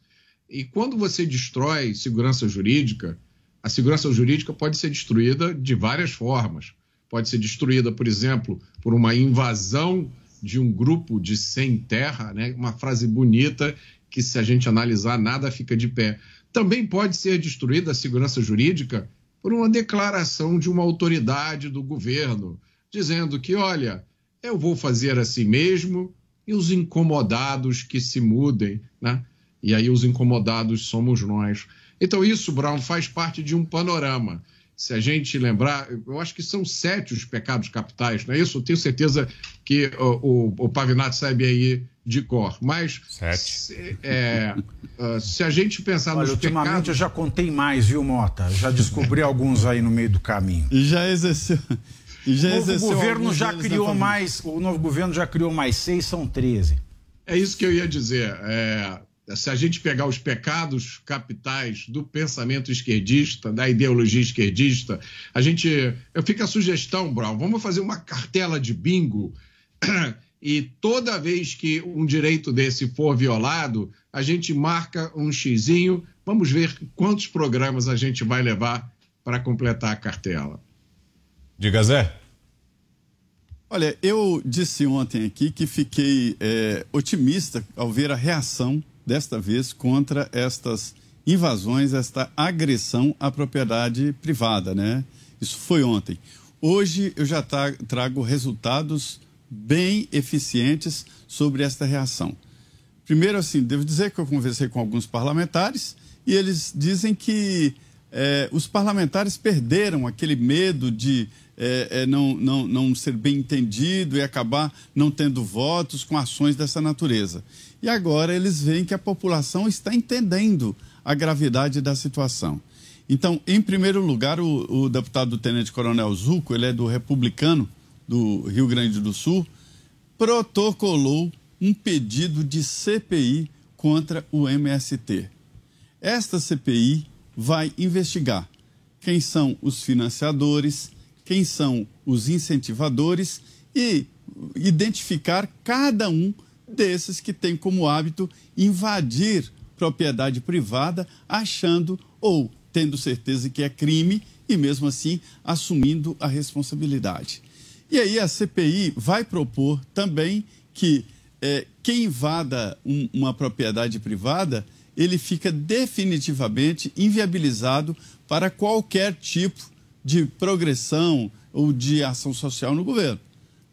S6: E quando você destrói segurança jurídica, a segurança jurídica pode ser destruída de várias formas. Pode ser destruída, por exemplo, por uma invasão de um grupo de sem terra, né? uma frase bonita que, se a gente analisar, nada fica de pé. Também pode ser destruída a segurança jurídica por uma declaração de uma autoridade do governo, dizendo que, olha, eu vou fazer assim mesmo e os incomodados que se mudem, né? E aí os incomodados somos nós. Então isso, Brown, faz parte de um panorama se a gente lembrar, eu acho que são sete os pecados capitais, não é isso? Eu tenho certeza que o, o, o Pavinato sabe aí de cor. Mas se, é, uh, se a gente pensar
S7: Olha,
S6: nos
S7: ultimamente
S6: pecados...
S7: eu já contei mais, viu, Mota? Já descobri alguns aí no meio do caminho.
S5: E já exerceu. E já
S7: o novo governo já criou mais. O novo governo já criou mais seis, são 13.
S6: É isso que eu ia dizer. É, se a gente pegar os pecados capitais do pensamento esquerdista, da ideologia esquerdista, a gente. Eu fico a sugestão, Brown, vamos fazer uma cartela de bingo. E toda vez que um direito desse for violado, a gente marca um xizinho. Vamos ver quantos programas a gente vai levar para completar a cartela.
S3: Diga, Zé.
S5: Olha, eu disse ontem aqui que fiquei é, otimista ao ver a reação desta vez contra estas invasões, esta agressão à propriedade privada, né? Isso foi ontem. Hoje eu já trago resultados bem eficientes sobre esta reação. Primeiro, assim, devo dizer que eu conversei com alguns parlamentares e eles dizem que é, os parlamentares perderam aquele medo de é, é, não, não, não ser bem entendido e acabar não tendo votos com ações dessa natureza. E agora eles veem que a população está entendendo a gravidade da situação. Então, em primeiro lugar, o, o deputado Tenente Coronel Zuco, ele é do Republicano do Rio Grande do Sul, protocolou um pedido de CPI contra o MST. Esta CPI vai investigar quem são os financiadores, quem são os incentivadores e identificar cada um desses que tem como hábito invadir propriedade privada, achando ou tendo certeza que é crime e mesmo assim assumindo a responsabilidade. E aí a CPI vai propor também que é, quem invada um, uma propriedade privada, ele fica definitivamente inviabilizado para qualquer tipo de progressão ou de ação social no governo.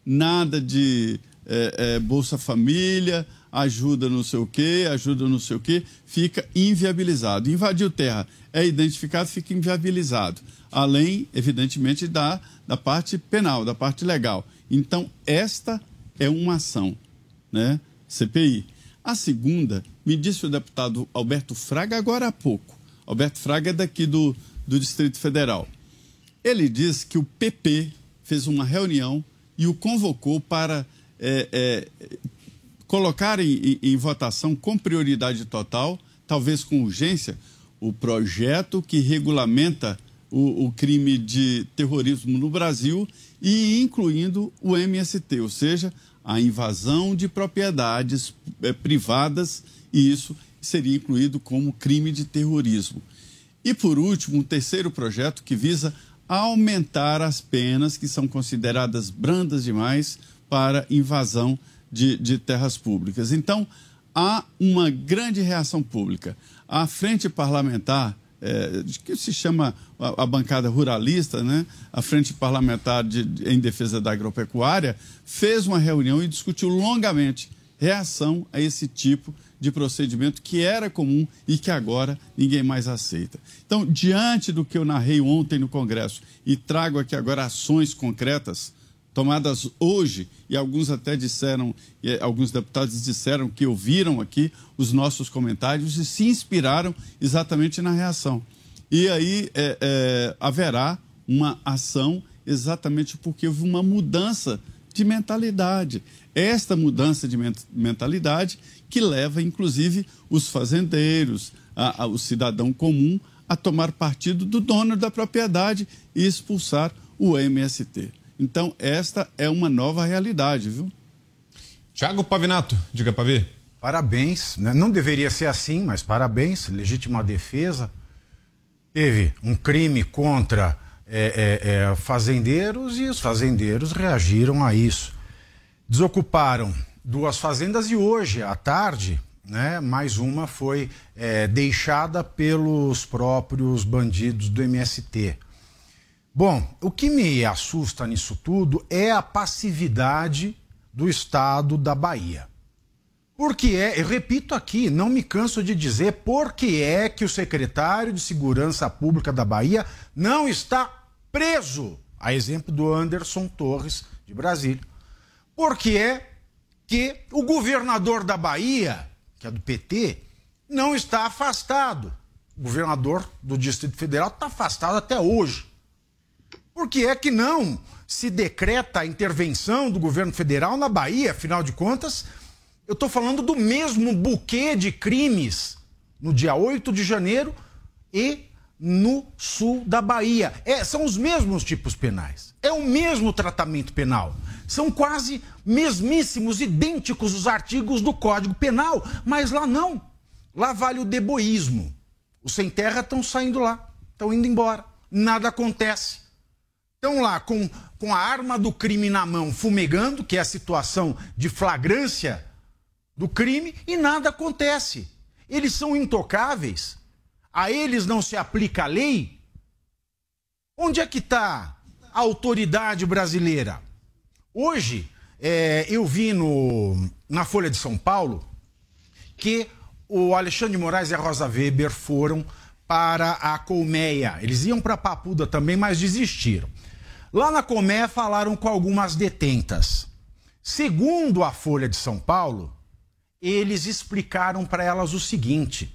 S5: Nada de é, é, Bolsa Família, ajuda não sei o quê, ajuda não sei o quê, fica inviabilizado. Invadiu terra, é identificado, fica inviabilizado. Além, evidentemente, da, da parte penal, da parte legal. Então, esta é uma ação, né? CPI. A segunda, me disse o deputado Alberto Fraga agora há pouco. Alberto Fraga é daqui do, do Distrito Federal. Ele diz que o PP fez uma reunião e o convocou para é, é, colocar em, em, votação com prioridade total, talvez com urgência, o projeto que regulamenta o, o, crime de terrorismo no Brasil e incluindo o MST, ou seja, a invasão de propriedades é, privadas, e isso seria incluído como crime de terrorismo. E, por último, um terceiro projeto que visa aumentar as penas que são consideradas brandas demais para invasão de, de terras públicas. Então, há uma grande reação pública. A frente parlamentar é, que se chama a, a, bancada ruralista, né? a Frente Parlamentar de, de, em Defesa da Agropecuária, fez uma reunião e discutiu longamente reação a esse tipo de procedimento que era comum e que agora ninguém mais aceita. Então, diante do que eu narrei ontem no Congresso e trago aqui agora ações concretas tomadas hoje, e alguns até disseram, alguns deputados disseram que ouviram aqui os nossos comentários e se inspiraram exatamente na reação. E aí é, é, haverá uma ação exatamente porque houve uma mudança de mentalidade. Esta mudança de mentalidade que leva, inclusive, os fazendeiros, a, a, o cidadão comum, a tomar partido do dono da propriedade e expulsar o MST. Então, esta é uma nova realidade, viu?
S3: Tiago Pavinato, diga para ver.
S7: Parabéns, né? não deveria ser assim, mas parabéns, legítima defesa. Teve um crime contra é, é, é, fazendeiros e os fazendeiros reagiram a isso. Desocuparam duas fazendas e hoje, à tarde, né, mais uma foi é, deixada pelos próprios bandidos do MST. Bom, o que me assusta nisso tudo é a passividade do Estado da Bahia. Porque é, eu repito aqui, não me canso de dizer por que é que o secretário de Segurança Pública da Bahia não está preso, a exemplo do Anderson Torres de Brasília. Porque é que o governador da Bahia, que é do PT, não está afastado. O governador do Distrito Federal está afastado até hoje. Por que é que não se decreta a intervenção do governo federal na Bahia? Afinal de contas, eu estou falando do mesmo buquê de crimes no dia 8 de janeiro e no sul da Bahia. É, são os mesmos tipos penais. É o mesmo tratamento penal. São quase mesmíssimos, idênticos os artigos do Código Penal, mas lá não. Lá vale o deboísmo. Os sem terra estão saindo lá, estão indo embora. Nada acontece estão lá com, com a arma do crime na mão, fumegando, que é a situação de flagrância do crime, e nada acontece. Eles são intocáveis. A eles não se aplica a lei. Onde é que está a autoridade brasileira? Hoje, é, eu vi no, na Folha de São Paulo que o Alexandre de Moraes e a Rosa Weber foram para a Colmeia. Eles iam para Papuda também, mas desistiram. Lá na Comé falaram com algumas detentas. Segundo a Folha de São Paulo, eles explicaram para elas o seguinte: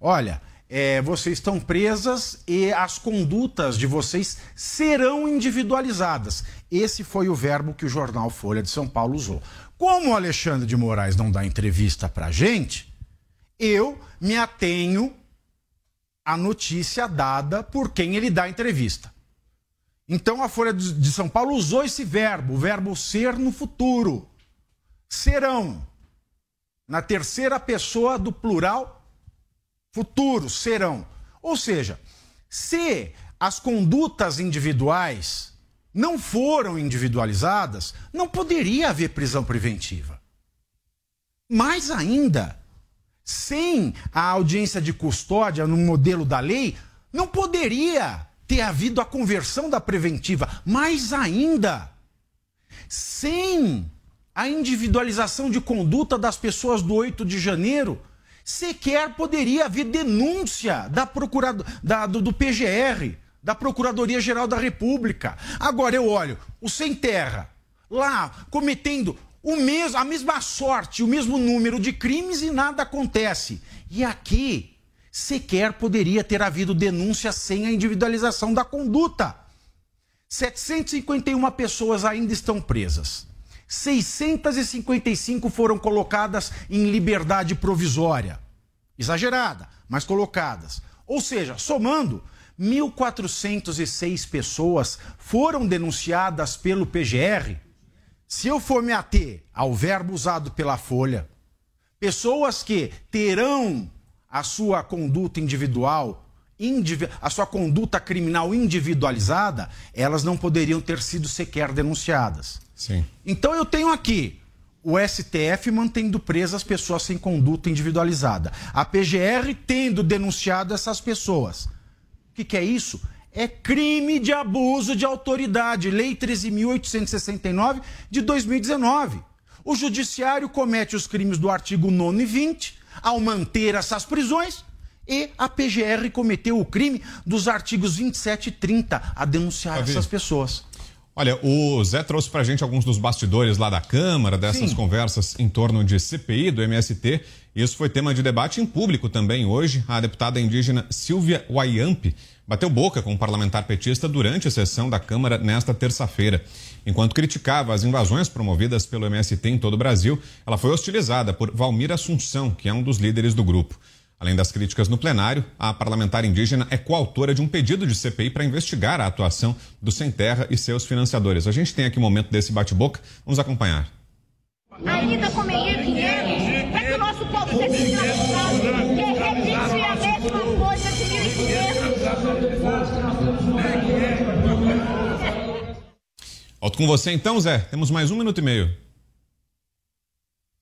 S7: olha, é, vocês estão presas e as condutas de vocês serão individualizadas. Esse foi o verbo que o jornal Folha de São Paulo usou. Como o Alexandre de Moraes não dá entrevista para gente, eu me atenho à notícia dada por quem ele dá entrevista. Então a Folha de São Paulo usou esse verbo, o verbo ser no futuro. Serão. Na terceira pessoa do plural, futuro, serão. Ou seja, se as condutas individuais não foram individualizadas, não poderia haver prisão preventiva. Mais ainda, sem a audiência de custódia no modelo da lei, não poderia ter havido a conversão da preventiva, mais ainda, sem a individualização de conduta das pessoas do 8 de janeiro, sequer poderia haver denúncia da procurado, da, do, do PGR, da Procuradoria Geral da República. Agora eu olho o Sem Terra lá cometendo o mesmo, a mesma sorte, o mesmo número de crimes e nada acontece. E aqui sequer poderia ter havido denúncia sem a individualização da conduta. 751 pessoas ainda estão presas. 655 foram colocadas em liberdade provisória. Exagerada, mas colocadas. Ou seja, somando, 1.406 pessoas foram denunciadas pelo PGR. Se eu for me ater ao verbo usado pela Folha, pessoas que terão a sua conduta individual a sua conduta criminal individualizada, elas não poderiam ter sido sequer denunciadas.
S3: Sim.
S7: Então eu tenho aqui o STF mantendo presas pessoas sem conduta individualizada, a PGR tendo denunciado essas pessoas. O que, que é isso? É crime de abuso de autoridade, Lei 13.869 de 2019. O Judiciário comete os crimes do artigo 9 e 20 ao manter essas prisões e a PGR cometeu o crime dos artigos 27 e 30 a denunciar essas pessoas.
S3: Olha, o Zé trouxe pra gente alguns dos bastidores lá da Câmara, dessas Sim. conversas em torno de CPI, do MST. Isso foi tema de debate em público também hoje. A deputada indígena Silvia Wayamp bateu boca com o um parlamentar petista durante a sessão da Câmara nesta terça-feira. Enquanto criticava as invasões promovidas pelo MST em todo o Brasil, ela foi hostilizada por Valmir Assunção, que é um dos líderes do grupo. Além das críticas no plenário, a parlamentar indígena é coautora de um pedido de CPI para investigar a atuação do Sem Terra e seus financiadores. A gente tem aqui o um momento desse bate-boca. Vamos acompanhar.
S12: Ainda com dinheiro para que o nosso povo seja escravizado, que repetir a mesma coisa de
S3: 1500. Volto com você então, Zé. Temos mais um minuto e meio.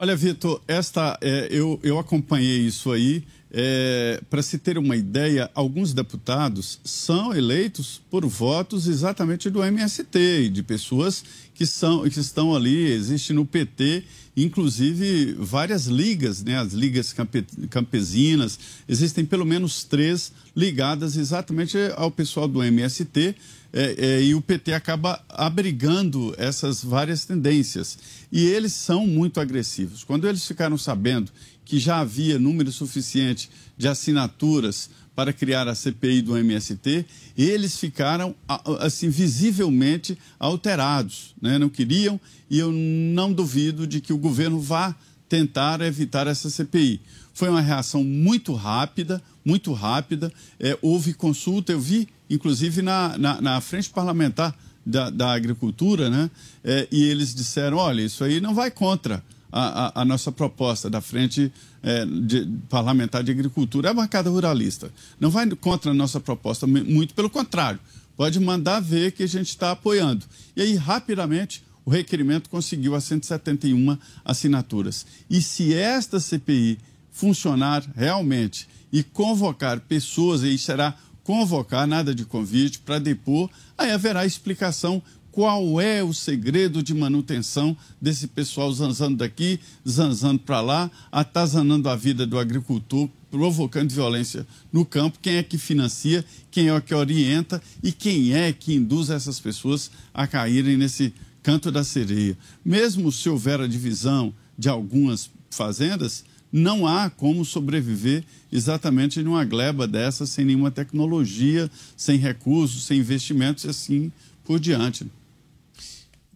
S5: Olha, Vitor, esta é, eu, eu acompanhei isso aí. É, Para se ter uma ideia, alguns deputados são eleitos por votos exatamente do MST, de pessoas que, são, que estão ali, existe no PT, inclusive várias ligas, né, as ligas campe, campesinas, existem pelo menos três ligadas exatamente ao pessoal do MST, é, é, e o PT acaba abrigando essas várias tendências. E eles são muito agressivos. Quando eles ficaram sabendo que já havia número suficiente de assinaturas para criar a CPI do MST, eles ficaram assim visivelmente alterados, né? não queriam e eu não duvido de que o governo vá tentar evitar essa CPI. Foi uma reação muito rápida, muito rápida. É, houve consulta, eu vi, inclusive, na, na, na frente parlamentar da, da agricultura, né? É, e eles disseram: olha, isso aí não vai contra a, a, nossa proposta da Frente é, de, Parlamentar de Agricultura, é a bancada ruralista. Não vai contra a nossa proposta, muito pelo contrário. Pode mandar ver que a gente está apoiando. E aí, rapidamente, o requerimento conseguiu as 171 assinaturas. E se esta CPI funcionar realmente e convocar pessoas, aí será convocar, nada de convite, para depor, aí haverá explicação qual é o segredo de manutenção desse pessoal zanzando daqui, zanzando para lá, atazanando a vida do agricultor, provocando violência no campo, quem é que financia, quem é que orienta e quem é que induz essas pessoas a caírem nesse canto da sereia. Mesmo se houver a divisão de algumas fazendas, não há como sobreviver exatamente numa gleba dessa sem nenhuma tecnologia, sem recursos, sem investimentos e assim por diante.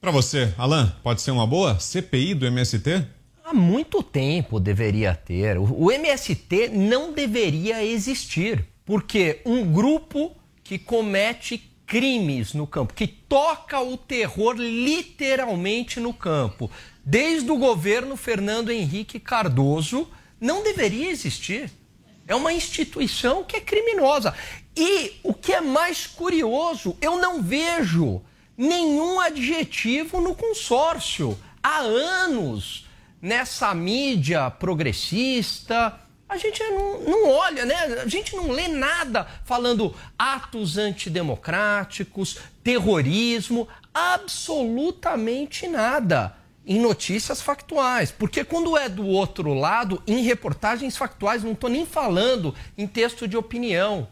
S3: Para você, Alan, pode ser uma boa CPI do MST?
S8: Há muito tempo deveria ter. O MST não deveria existir, porque um grupo que comete crimes no campo, que toca o terror literalmente no campo, desde o governo Fernando Henrique Cardoso, não deveria existir. É uma instituição que é criminosa. E o que é mais curioso, eu não vejo nenhum adjetivo no consórcio. Há anos nessa mídia progressista. A gente não, não, olha, né? A gente não lê nada falando atos antidemocráticos, terrorismo, absolutamente nada. em notícias factuais. Porque quando é do outro lado, em reportagens factuais, não estou nem falando em texto de opinião.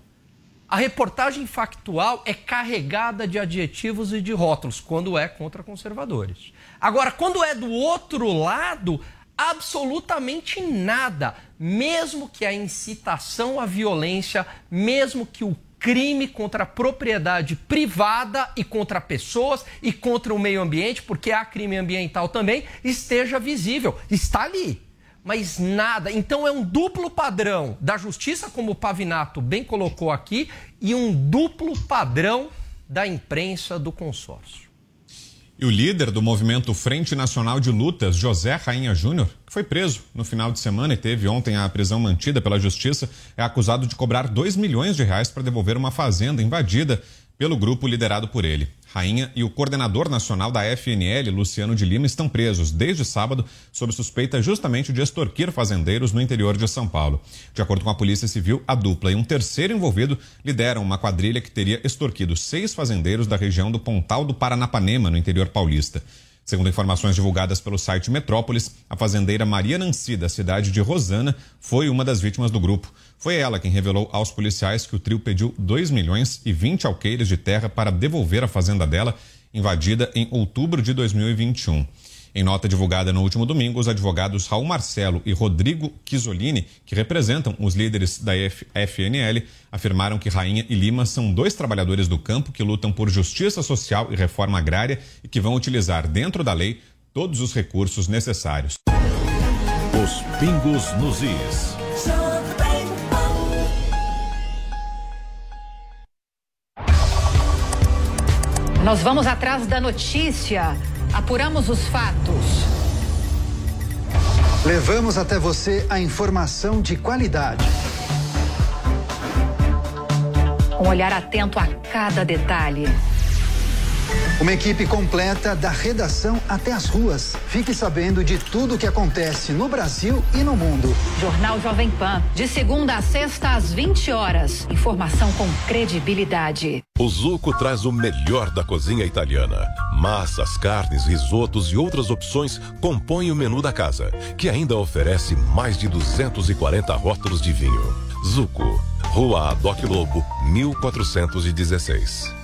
S8: A reportagem factual é carregada de adjetivos e de rótulos, quando é contra conservadores. Agora, quando é do outro lado, absolutamente nada. Mesmo que a incitação à violência, mesmo que o crime contra a propriedade privada e contra pessoas e contra o meio ambiente, porque há crime ambiental também, esteja visível. Está ali. Mas nada. Então é um duplo padrão da justiça, como o Pavinato bem colocou aqui, e um duplo padrão da imprensa do consórcio.
S3: E o líder do movimento Frente Nacional de Lutas, José Rainha Júnior, que foi preso no final de semana e teve ontem a prisão mantida pela justiça, é acusado de cobrar 2 milhões de reais para devolver uma fazenda invadida pelo grupo liderado por ele. Rainha e o coordenador nacional da FNL, Luciano de Lima, estão presos desde sábado sob suspeita justamente de extorquir fazendeiros no interior de São Paulo. De acordo com a Polícia Civil, a dupla e um terceiro envolvido lideram uma quadrilha que teria extorquido seis fazendeiros da região do Pontal do Paranapanema, no interior paulista. Segundo informações divulgadas pelo site Metrópolis, a fazendeira Maria Nancy, da cidade de Rosana, foi uma das vítimas do grupo. Foi ela quem revelou aos policiais que o trio pediu 2 milhões e 20 alqueires de terra para devolver a fazenda dela, invadida em outubro de 2021. Em nota divulgada no último domingo, os advogados Raul Marcelo e Rodrigo Chisolini, que representam os líderes da FNL, afirmaram que Rainha e Lima são dois trabalhadores do campo que lutam por justiça social e reforma agrária e que vão utilizar, dentro da lei, todos os recursos necessários.
S2: Os pingos nos is.
S13: Nós vamos atrás da notícia. Apuramos os fatos.
S14: Levamos até você a informação de qualidade.
S13: Um olhar atento a cada detalhe.
S14: Uma equipe completa da redação até as ruas. Fique sabendo de tudo o que acontece no Brasil e no mundo.
S13: Jornal Jovem Pan, de segunda a sexta às 20 horas. Informação com credibilidade.
S15: O Zuco traz o melhor da cozinha italiana. Massas, carnes, risotos e outras opções compõem o menu da casa, que ainda oferece mais de 240 rótulos de vinho. Zuco, Rua Adoc Lobo, 1416.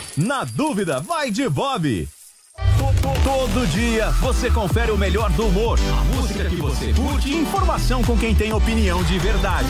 S11: na dúvida, vai de Bob. Todo dia você confere o melhor do humor, a música que você curte e informação com quem tem opinião de verdade.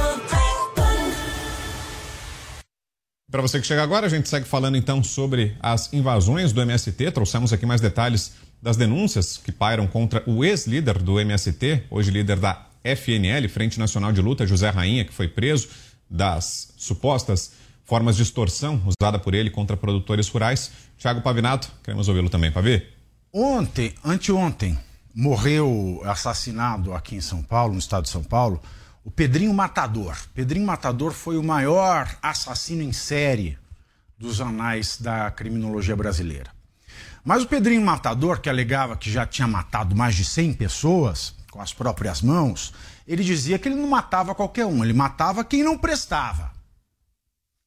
S3: Para você que chega agora, a gente segue falando então sobre as invasões do MST. Trouxemos aqui mais detalhes das denúncias que pairam contra o ex-líder do MST, hoje líder da FNL, Frente Nacional de Luta, José Rainha, que foi preso das supostas formas de extorsão usada por ele contra produtores rurais. Tiago Pavinato, queremos ouvi-lo também, Pavi.
S7: Ontem, anteontem, morreu assassinado aqui em São Paulo, no estado de São Paulo, o Pedrinho Matador. Pedrinho Matador foi o maior assassino em série dos anais da criminologia brasileira. Mas o Pedrinho Matador, que alegava que já tinha matado mais de 100 pessoas com as próprias mãos, ele dizia que ele não matava qualquer um, ele matava quem não prestava.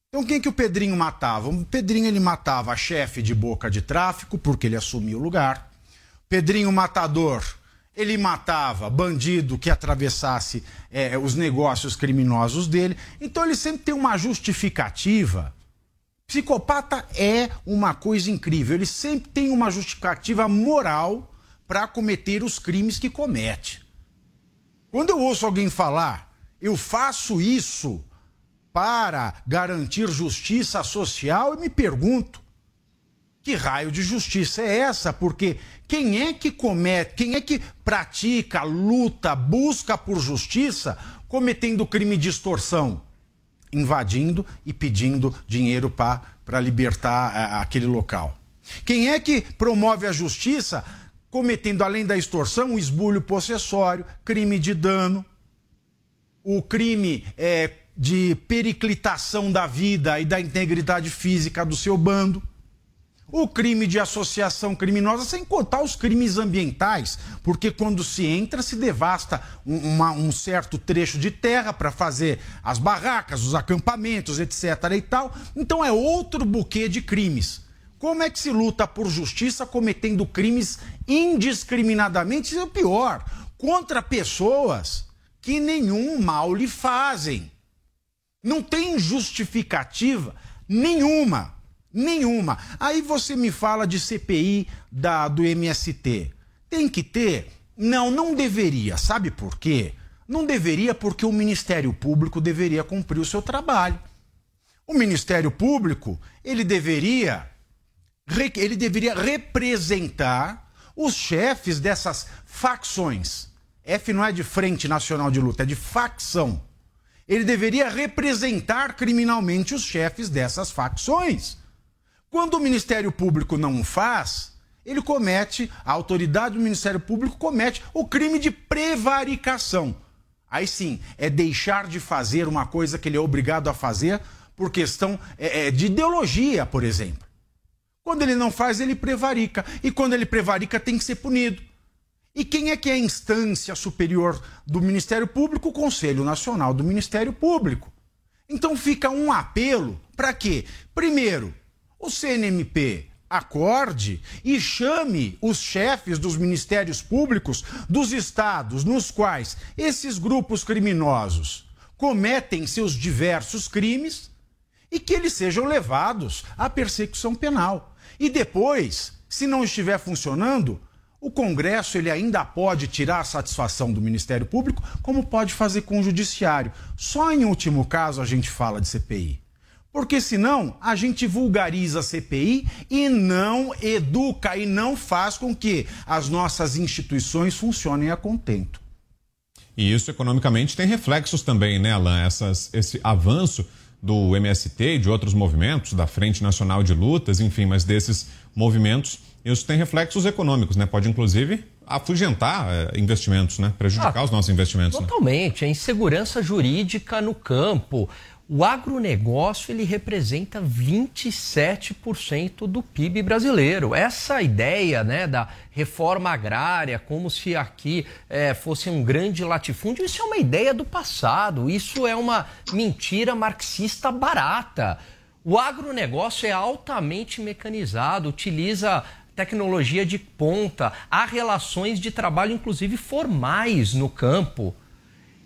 S7: Então quem que o Pedrinho matava? O Pedrinho ele matava a chefe de boca de tráfico, porque ele assumia o lugar. Pedrinho Matador ele matava bandido que atravessasse é, os negócios criminosos dele. Então ele sempre tem uma justificativa. Psicopata é uma coisa incrível. Ele sempre tem uma justificativa moral para cometer os crimes que comete. Quando eu ouço alguém falar, eu faço isso para garantir justiça social, eu me pergunto: que raio de justiça é essa? Porque quem é que comete, quem é que pratica, luta, busca por justiça cometendo crime de extorsão? Invadindo e pedindo dinheiro para libertar a, é, aquele local. Quem é que promove a justiça cometendo, além da extorsão, o esbulho possessório, crime de dano, o crime é, de periclitação da vida e da integridade física do seu bando? O crime de associação criminosa, sem contar os crimes ambientais, porque quando se entra, se devasta um, uma, um certo trecho de terra para fazer as barracas, os acampamentos, etc. e tal. Então é outro buquê de crimes. Como é que se luta por justiça cometendo crimes indiscriminadamente? É o pior, contra pessoas que nenhum mal lhe fazem. Não tem justificativa nenhuma Nenhuma. Aí você me fala de CPI da, do MST. Tem que ter? Não, não deveria. Sabe por quê? Não deveria porque o Ministério Público deveria cumprir o seu trabalho. O Ministério Público, ele deveria ele deveria representar os chefes dessas facções. F não é de Frente Nacional de Luta, é de facção. Ele deveria representar criminalmente os chefes dessas facções. Quando o Ministério Público não faz, ele comete, a autoridade do Ministério Público comete o crime de prevaricação. Aí sim, é deixar de fazer uma coisa que ele é obrigado a fazer por questão é, é, de ideologia, por exemplo. Quando ele não faz, ele prevarica. E quando ele prevarica, tem que ser punido. E quem é que é a instância superior do Ministério Público? O Conselho Nacional do Ministério Público. Então fica um apelo para quê? Primeiro, o CNMP acorde e chame os chefes dos ministérios públicos dos estados nos quais esses grupos criminosos cometem seus diversos crimes e que eles sejam levados à persecução penal. E depois, se não estiver funcionando, o Congresso ele ainda pode tirar a satisfação do Ministério Público, como pode fazer com o Judiciário. Só em último caso a gente fala de CPI. Porque senão a gente vulgariza a CPI e não educa e não faz com que as nossas instituições funcionem a contento.
S3: E isso economicamente tem reflexos também, né, Alain? Essas, esse avanço do MST e de outros movimentos, da Frente Nacional de Lutas, enfim, mas desses movimentos, isso tem reflexos econômicos, né? Pode inclusive afugentar é, investimentos, né? Prejudicar ah, os nossos investimentos.
S8: Né? Totalmente. Né? A insegurança jurídica no campo, o agronegócio ele representa 27% do PIB brasileiro. Essa ideia né, da reforma agrária, como se aqui é, fosse um grande latifúndio, isso é uma ideia do passado, isso é uma mentira marxista barata. O agronegócio é altamente mecanizado, utiliza tecnologia de ponta, há relações de trabalho, inclusive formais no campo.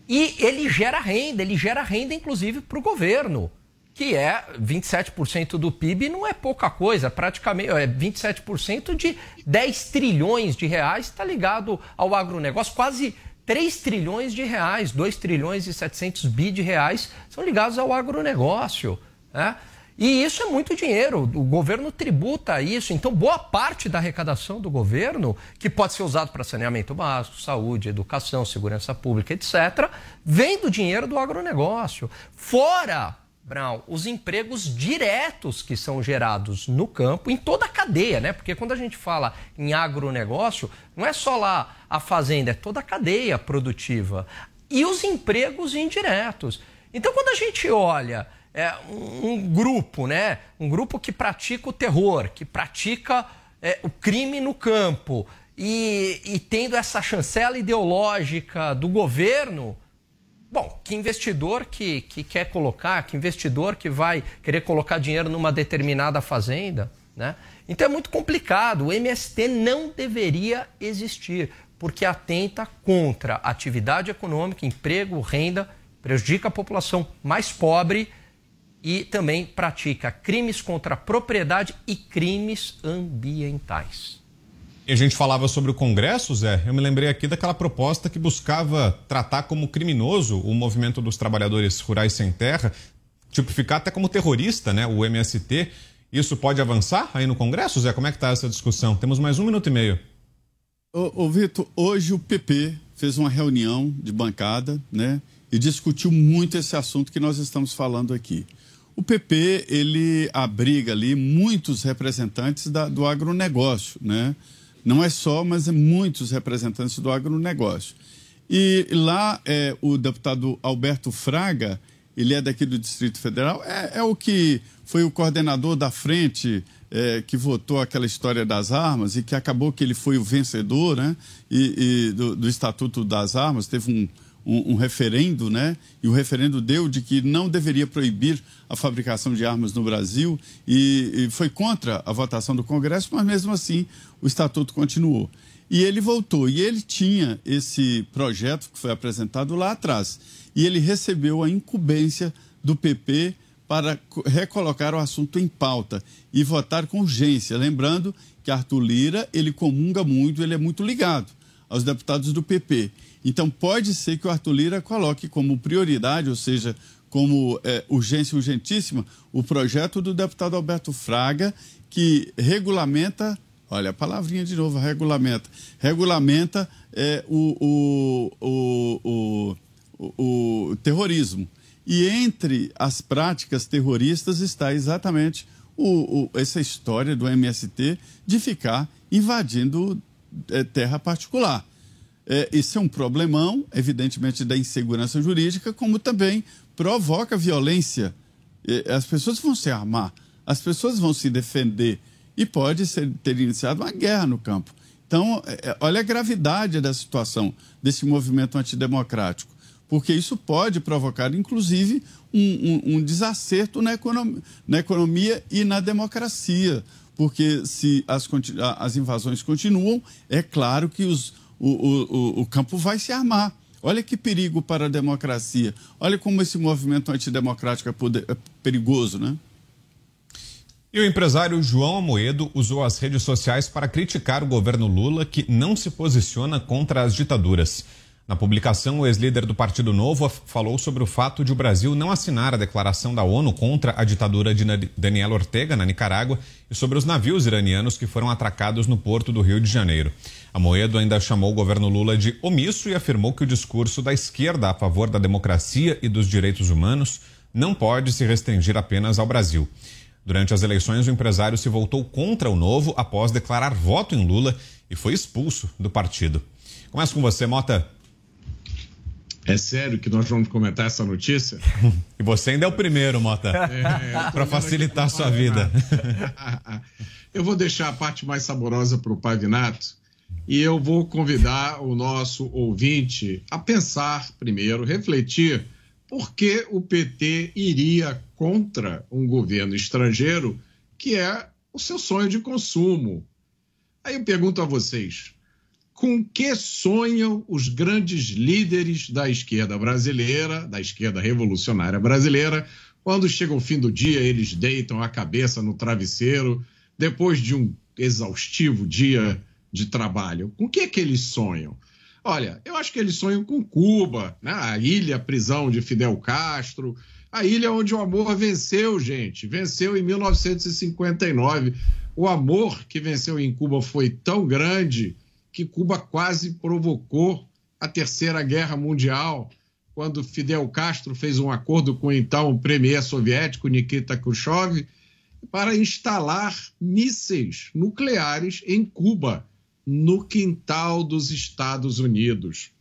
S8: E ele gera renda, ele gera renda inclusive para o governo, que é 27% do PIB, não é pouca coisa, praticamente é 27% de 10 trilhões de reais está ligado ao agronegócio, quase 3 trilhões de reais, 2 trilhões e 700 bi de reais são ligados ao agronegócio. Né? E isso é muito dinheiro. O governo tributa isso. Então, boa parte da arrecadação do governo, que pode ser usado para saneamento básico, saúde, educação, segurança pública, etc., vem do dinheiro do agronegócio. Fora Brown, os empregos diretos que são gerados no campo, em toda a cadeia, né? Porque quando a gente fala em agronegócio, não é só lá a fazenda, é toda a cadeia produtiva. E os empregos indiretos. Então, quando a gente olha é, um, grupo, né? Um grupo que pratica o terror, que pratica é, o crime no campo, e, e tendo essa chancela ideológica do governo Bom, que investidor que, que quer colocar, que investidor que vai querer colocar dinheiro numa determinada fazenda, né? Então é muito complicado. O MST não deveria existir, porque atenta contra atividade econômica, emprego, renda, prejudica a população mais pobre e também pratica crimes contra a propriedade e crimes ambientais.
S3: E a gente falava sobre o Congresso, Zé. Eu me lembrei aqui daquela proposta que buscava tratar como criminoso o movimento dos trabalhadores rurais sem terra, tipificar até como terrorista, né? O MST. Isso pode avançar aí no Congresso, Zé? Como é que está essa discussão? Temos mais um minuto e meio.
S5: Ô, ô Vitor, hoje o PP fez uma reunião de bancada, né? E discutiu muito esse assunto que nós estamos falando aqui. O PP, ele abriga ali muitos representantes da, do agronegócio, né? Não é só, mas é muitos representantes do agronegócio. E lá é, o deputado Alberto Fraga, ele é daqui do Distrito Federal, é, é o que foi o coordenador da frente é, que votou aquela história das armas e que acabou que ele foi o vencedor né, e, e do, do Estatuto das Armas. Teve um, um, um, referendo, né? E o referendo deu de que não deveria proibir a fabricação de armas no Brasil e, e foi contra a votação do Congresso, mas mesmo assim o estatuto continuou. E ele voltou e ele tinha esse projeto que foi apresentado lá atrás e ele recebeu a incumbência do PP para recolocar o assunto em pauta e votar com urgência, lembrando que Arthur Lira ele comunga muito, ele é muito ligado aos deputados do PP. Então, pode ser que o Arthur Lira coloque como prioridade, ou seja, como é, urgência urgentíssima, o projeto do deputado Alberto Fraga, que regulamenta, olha a palavrinha de novo, regulamenta, regulamenta é, o, o, o, o, terrorismo. E entre as práticas terroristas está exatamente essa história do MST de ficar invadindo é, terra particular. É, isso é um problemão, evidentemente, da insegurança jurídica, como também provoca violência. É, as pessoas vão se armar, as pessoas vão se defender e pode ser, ter iniciado uma guerra no campo. Então, é, é, olha a gravidade da situação desse movimento antidemocrático, porque isso pode provocar, inclusive, um, um, um desacerto na economia, na economia e na democracia. Porque se as, as invasões continuam, é claro que os, o, o, o campo vai se armar. Olha que perigo para a democracia. Olha como esse movimento antidemocrático é, poder, é perigoso, né?
S3: E o empresário João Amoedo usou as redes sociais para criticar o governo Lula, que não se posiciona contra as ditaduras. Na publicação, o ex-líder do Partido Novo falou sobre o fato de o Brasil não assinar a declaração da ONU contra a ditadura de Daniel Ortega, na Nicarágua, e sobre os navios iranianos que foram atracados no porto do Rio de Janeiro. Amoedo ainda chamou o governo Lula de omisso e afirmou que o discurso da esquerda a favor da democracia e dos direitos humanos não pode se restringir apenas ao Brasil. Durante as eleições, o empresário se voltou contra o Novo após declarar voto em Lula e foi expulso do partido. Começa com você, Mota.
S6: É sério que nós vamos comentar essa notícia?
S3: e você ainda é o primeiro, Mota, é, para facilitar a sua vida.
S6: eu vou deixar a parte mais saborosa para o Pavinato e eu vou convidar o nosso ouvinte a pensar primeiro, refletir por que o PT iria contra um governo estrangeiro que é o seu sonho de consumo. Aí eu pergunto a vocês: com que sonham os grandes líderes da esquerda brasileira, da esquerda revolucionária brasileira, quando chega o fim do dia, eles deitam a cabeça no travesseiro, depois de um exaustivo dia de trabalho? Com que é que eles sonham? Olha, eu acho que eles sonham com Cuba, né? a ilha, a prisão de Fidel Castro, A ilha onde o amor venceu, gente. Venceu em 1959. O amor que venceu em Cuba foi tão grande que Cuba quase provocou a Terceira Guerra Mundial, quando Fidel Castro fez um acordo com o então premier soviético Nikita Khrushchev para instalar mísseis nucleares em Cuba, no quintal dos Estados Unidos.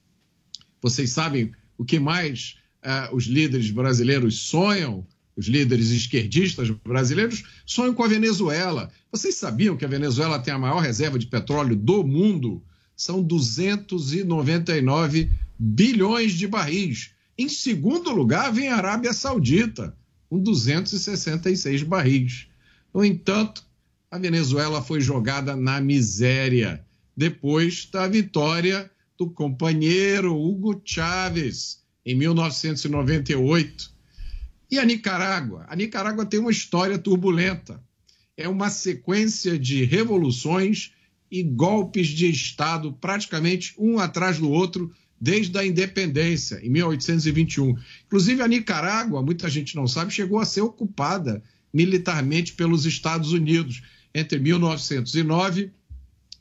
S6: Vocês sabem o que mais uh, os líderes brasileiros sonham? Os líderes esquerdistas brasileiros sonham com a Venezuela. Vocês sabiam que a Venezuela tem a maior reserva de petróleo do mundo? São 299 bilhões de barris. Em segundo lugar, vem a Arábia Saudita, com 266 barris. No entanto, a Venezuela foi jogada na miséria depois da vitória do companheiro Hugo Chávez em 1998. E a Nicarágua? A Nicarágua tem uma história turbulenta. É uma sequência de revoluções e golpes de Estado, praticamente um atrás do outro, desde a independência, em 1821. Inclusive, a Nicarágua, muita gente não sabe, chegou a ser ocupada militarmente pelos Estados Unidos entre 1909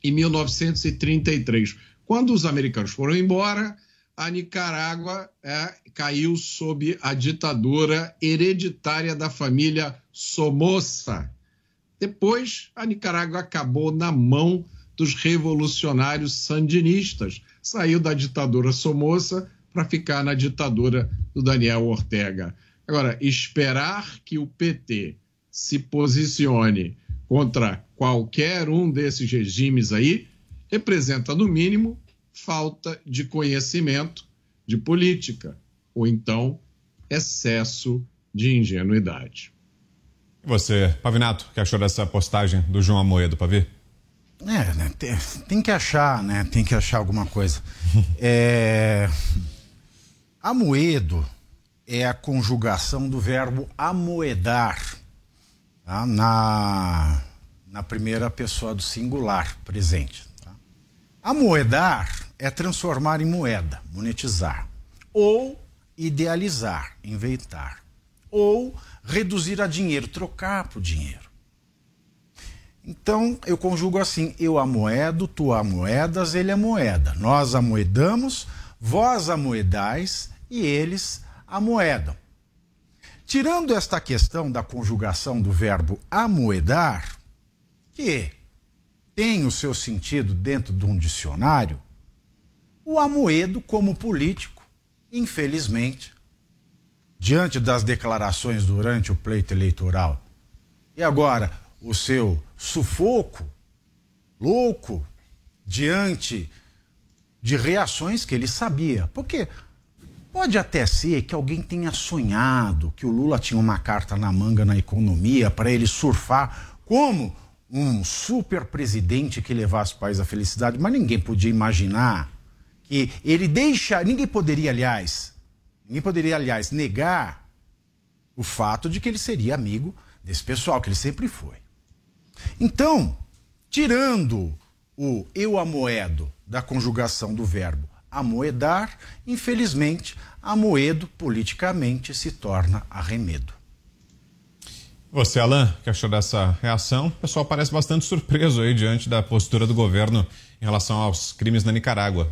S6: e 1933. Quando os americanos foram embora, a Nicarágua é, caiu sob a ditadura hereditária da família Somoza. Depois, a Nicarágua acabou na mão dos revolucionários sandinistas. Saiu da ditadura Somoza para ficar na ditadura do Daniel Ortega. Agora, esperar que o PT se posicione contra qualquer um desses regimes aí representa, no mínimo, falta de conhecimento de política, ou então excesso de ingenuidade.
S3: E você, Pavinato, que achou dessa postagem do João Amoedo, Pavi?
S7: É, né, tem, tem, que achar, né? Tem que achar alguma coisa. é... Amoedo é a conjugação do verbo amoedar tá? na, na primeira pessoa do singular presente. Tá? Amoedar é transformar em moeda, monetizar, ou idealizar, inventar, ou reduzir a dinheiro, trocar por dinheiro. Então eu conjugo assim: eu amoedo, tu amoedas, ele é moeda. Nós amoedamos, vós amoedais e eles amoedam. Tirando esta questão da conjugação do verbo amoedar, que tem o seu sentido dentro de um dicionário, o Amoedo, como político, infelizmente, diante das declarações durante o pleito eleitoral, e agora o seu sufoco, louco, diante de reações que ele sabia. Porque Pode até ser que alguém tenha sonhado que o Lula tinha uma carta na manga na economia para ele surfar como um super presidente que levasse o país à felicidade, mas ninguém podia imaginar que ele deixa. Ninguém poderia, aliás, ninguém poderia, aliás, negar o fato de que ele seria amigo desse pessoal, que ele sempre foi. Então, tirando o eu amoedo da conjugação do verbo amoedar, infelizmente, amoedo politicamente se torna arremedo.
S3: Você, Alain, que achou dessa reação? O pessoal parece bastante surpreso aí diante da postura do governo em relação aos crimes na Nicarágua.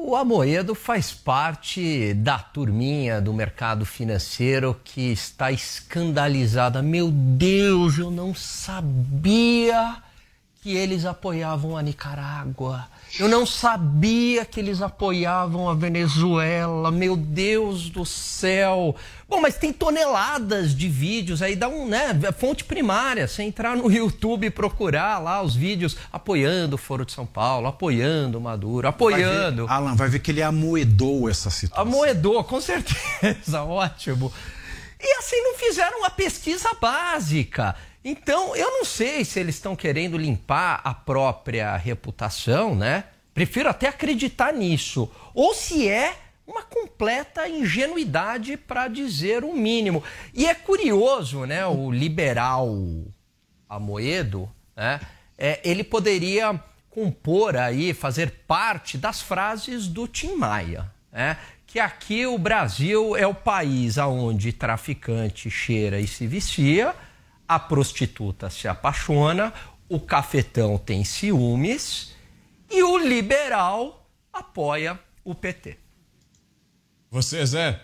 S8: O Amoedo faz parte da turminha do mercado financeiro que está escandalizada. Meu Deus, eu não sabia que eles apoiavam a Nicarágua. Eu não sabia que eles apoiavam a Venezuela. Meu Deus do céu. Bom, mas tem toneladas de vídeos aí, dá um, né, fonte primária, você entrar no YouTube e procurar lá os vídeos apoiando o Foro de São Paulo, apoiando o Maduro, apoiando.
S7: Vai ver, Alan, vai ver que ele amoedou essa situação.
S8: Amoedou, com certeza, ótimo. E assim não fizeram uma pesquisa básica. Então, eu não sei se eles estão querendo limpar a própria reputação, né? Prefiro até acreditar nisso. Ou se é uma completa ingenuidade para dizer o mínimo. E é curioso, né? O liberal Amoedo, né? É, ele poderia compor aí, fazer parte das frases do Tim Maia, né? que aqui o Brasil é o país aonde traficante cheira e se vicia, a prostituta se apaixona, o cafetão tem ciúmes e o liberal apoia o PT.
S3: Você, Zé?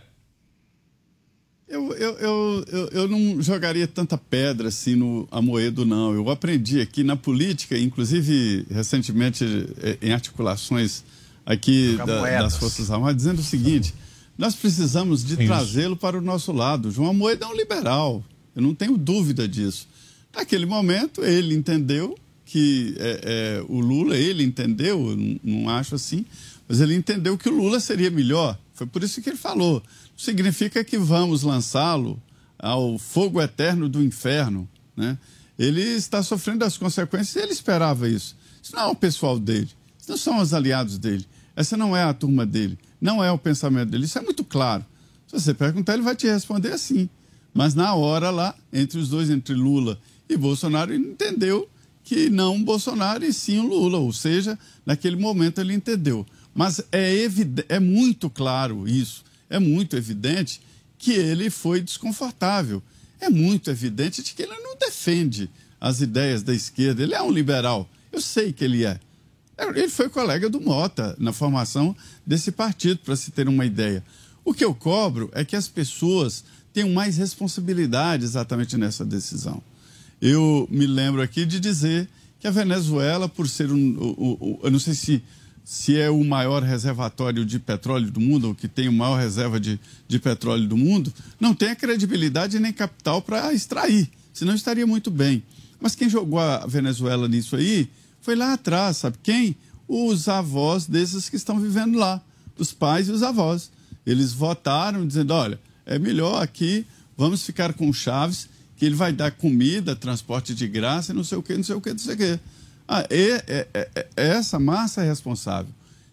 S5: Eu, eu, eu, eu, eu não jogaria tanta pedra assim no Amoedo, não. Eu aprendi aqui na política, inclusive recentemente eh, em articulações aqui da, das Forças Armadas, dizendo o seguinte: nós precisamos de trazê-lo para o nosso lado. João Amoedo é um liberal, eu não tenho dúvida disso. Naquele momento, ele entendeu que é, é, o Lula, ele entendeu, não, não acho assim, mas ele entendeu que o Lula seria melhor. Foi por isso que ele falou significa que vamos lançá-lo ao fogo eterno do inferno. Né? Ele está sofrendo as consequências e ele esperava isso. Isso não é o pessoal dele, isso não são os aliados dele, essa não é a turma dele, não é o pensamento dele. Isso é muito claro. Se você perguntar, ele vai te responder assim. Mas na hora lá, entre os dois, entre Lula e Bolsonaro, ele entendeu que não Bolsonaro e sim o Lula. Ou seja, naquele momento ele entendeu. Mas é, é muito claro isso é muito evidente que ele foi desconfortável. É muito evidente de que ele não defende as ideias da esquerda. Ele é um liberal. Eu sei que ele é. Ele foi colega do Mota na formação desse partido, para se ter uma ideia. O que eu cobro é que as pessoas tenham mais responsabilidade exatamente nessa decisão. Eu me lembro aqui de dizer que a Venezuela, por ser um. um, um eu não sei se se é o maior reservatório de petróleo do mundo, ou que tem a maior reserva de, de petróleo do mundo, não tem a credibilidade nem capital para extrair, senão estaria muito bem. Mas quem jogou a Venezuela nisso aí foi lá atrás, sabe quem? Os avós desses que estão vivendo lá, os pais e os avós. Eles votaram dizendo: olha, é melhor aqui, vamos ficar com Chaves, que ele vai dar comida, transporte de graça, não sei o que, não sei o que, não sei o que. Ah, é, é, é, essa massa é responsável.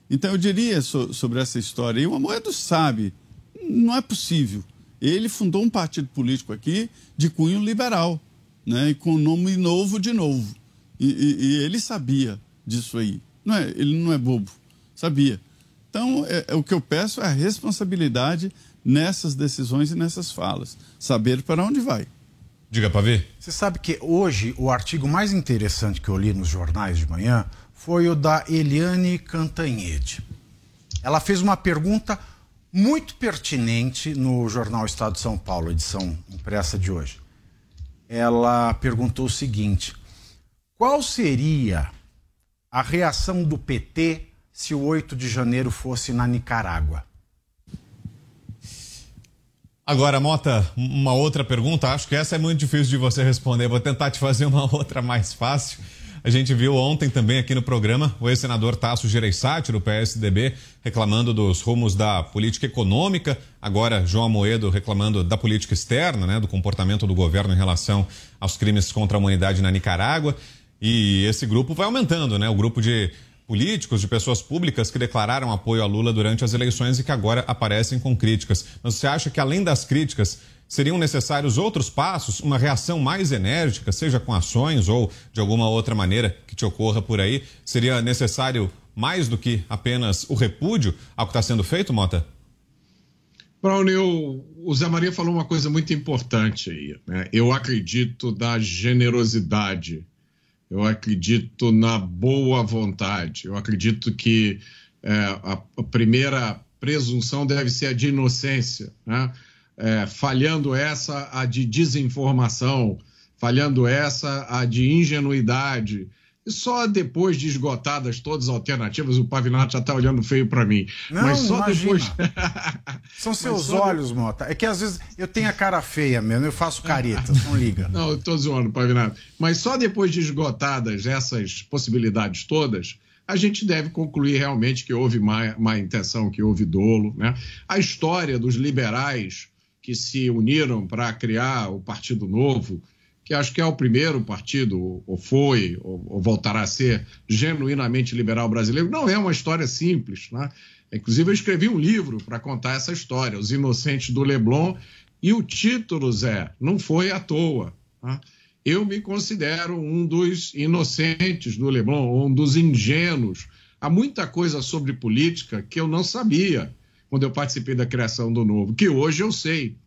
S5: Então, eu diria so, sobre essa história, e o Amoedo sabe, não é possível. Ele fundou um partido político aqui de cunho liberal, né, e com nome novo de novo. E, e, e, ele sabia disso aí. Não é, ele não é bobo, sabia. Então, é, é, o que eu peço é a responsabilidade nessas decisões e nessas falas. Saber para onde vai.
S3: Diga para ver.
S7: Você sabe que hoje o artigo mais interessante que eu li nos jornais de manhã foi o da Eliane Cantanhede. Ela fez uma pergunta muito pertinente no jornal Estado de São Paulo, edição impressa de hoje. Ela perguntou o seguinte: qual seria a reação do PT se o 8 de janeiro fosse na Nicarágua?
S3: Agora, Mota, uma outra pergunta. Acho que essa é muito difícil de você responder. Vou tentar te fazer uma outra mais fácil. A gente viu ontem também aqui no programa o ex-senador Tasso Gereissati, do PSDB, reclamando dos rumos da política econômica. Agora, João Amoedo reclamando da política externa, né, do comportamento do governo em relação aos crimes contra a humanidade na Nicarágua. E esse grupo vai aumentando, né? O grupo de políticos, de pessoas públicas que declararam apoio a Lula durante as eleições e que agora aparecem com críticas. Mas você acha que, além das críticas, seriam necessários outros passos, uma reação mais enérgica, seja com ações ou de alguma outra maneira que te ocorra por aí? Seria necessário mais do que apenas o repúdio ao que está sendo feito, Mota?
S6: Braunio, o Zé Maria falou uma coisa muito importante aí. Né? Eu acredito da generosidade eu acredito na boa vontade, eu acredito que é, a, a, primeira presunção deve ser a de inocência, né? é, falhando essa, a de desinformação, falhando essa, a de ingenuidade, e só depois de esgotadas todas as alternativas, o Pavinato já está olhando feio para mim.
S7: Não, Mas só imagina. depois. São seus olhos, de... Mota. É que às vezes eu tenho a cara feia mesmo, eu faço careta, não liga.
S6: Não, eu tô zoando, Pavinato. Mas só depois de esgotadas essas possibilidades todas, a gente deve concluir realmente que houve má, má intenção, que houve dolo. Né? A história dos liberais que se uniram para criar o Partido Novo que acho que é o primeiro partido, ou foi, ou, ou voltará a ser, genuinamente liberal brasileiro, não é uma história simples. Né? Inclusive, eu escrevi um livro para contar essa história, Os Inocentes do Leblon, e o título, Zé, não foi à toa. Né? Eu me considero um dos inocentes do Leblon, um dos ingênuos. Há muita coisa sobre política que eu não sabia. quando eu participei da criação do novo, que hoje eu sei.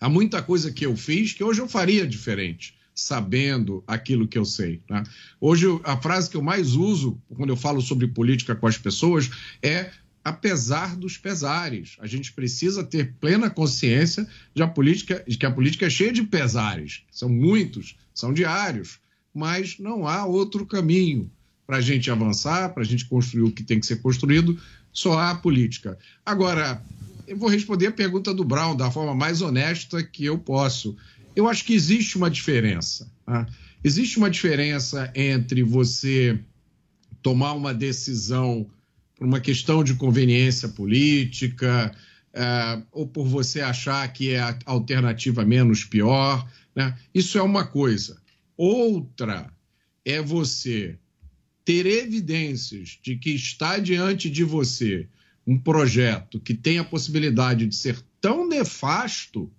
S6: Há muita coisa que eu fiz que hoje eu faria diferente, sabendo aquilo que eu sei. Né? Hoje, a frase que eu mais uso quando eu falo sobre política com as pessoas é apesar dos pesares. A gente precisa ter plena consciência de, a política, de que a política é cheia de pesares. São muitos, são diários, mas não há outro caminho para a gente avançar, para a gente construir o que tem que ser construído, só há política. Agora, eu vou responder a pergunta do Brown da forma mais honesta que eu posso. Eu acho que existe uma diferença. Tá? Existe uma diferença entre você tomar uma decisão por uma questão de conveniência política, é, ou por você achar que é a alternativa menos pior. Né? Isso é uma coisa. Outra é você ter evidências de que está diante de você um projeto que tem a possibilidade de ser tão nefasto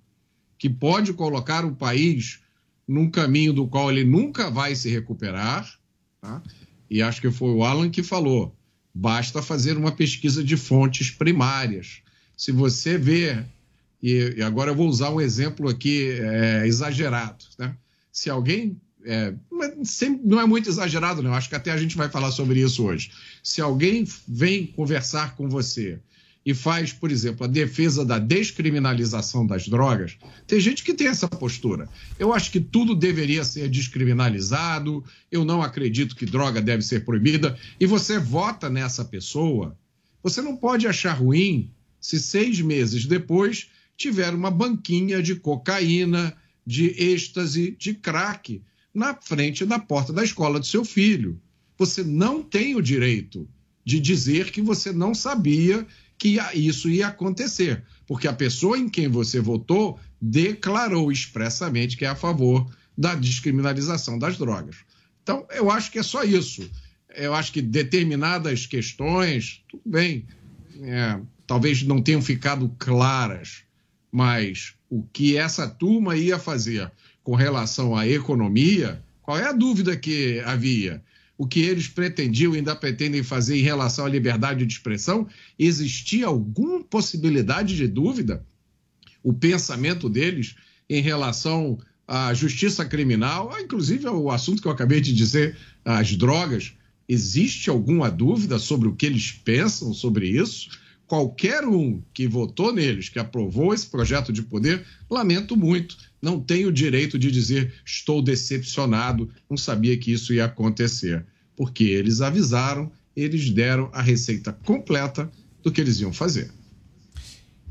S6: que pode colocar o país num caminho do qual ele nunca vai se recuperar. Tá? E acho que foi o Alan que falou Basta fazer uma pesquisa de fontes primárias. Se você ver, e, agora eu vou usar um exemplo aqui é, exagerado, né? Se alguém é, não é muito exagerado, não. Acho que até a gente vai falar sobre isso hoje. Se alguém vem conversar com você e faz, por exemplo, a defesa da descriminalização das drogas, tem gente que tem essa postura. Eu acho que tudo deveria ser descriminalizado, eu não acredito que droga deve ser proibida, e você vota nessa pessoa, você não pode achar ruim se seis meses depois tiver uma banquinha de cocaína, de êxtase, de crack na frente da porta da escola do seu filho. Você não tem o direito de dizer que você não sabia que isso ia acontecer, porque a pessoa em quem você votou declarou expressamente que é a favor da descriminalização das drogas. Então, eu acho que é só isso. Eu acho que determinadas questões, tudo bem, é, talvez não tenham ficado claras, mas o que essa turma ia fazer com relação à economia, qual é a dúvida que havia? o que eles pretendiam e ainda pretendem fazer em relação à liberdade de expressão, existia alguma possibilidade de dúvida? O pensamento deles em relação à justiça criminal, inclusive o assunto que eu acabei de dizer, as drogas, existe alguma dúvida sobre o que eles pensam sobre isso? Qualquer um que votou neles, que aprovou esse projeto de poder, lamento muito, não tem o direito de dizer estou decepcionado, não sabia que isso ia acontecer. Porque eles avisaram, eles deram a receita completa do que eles iam fazer.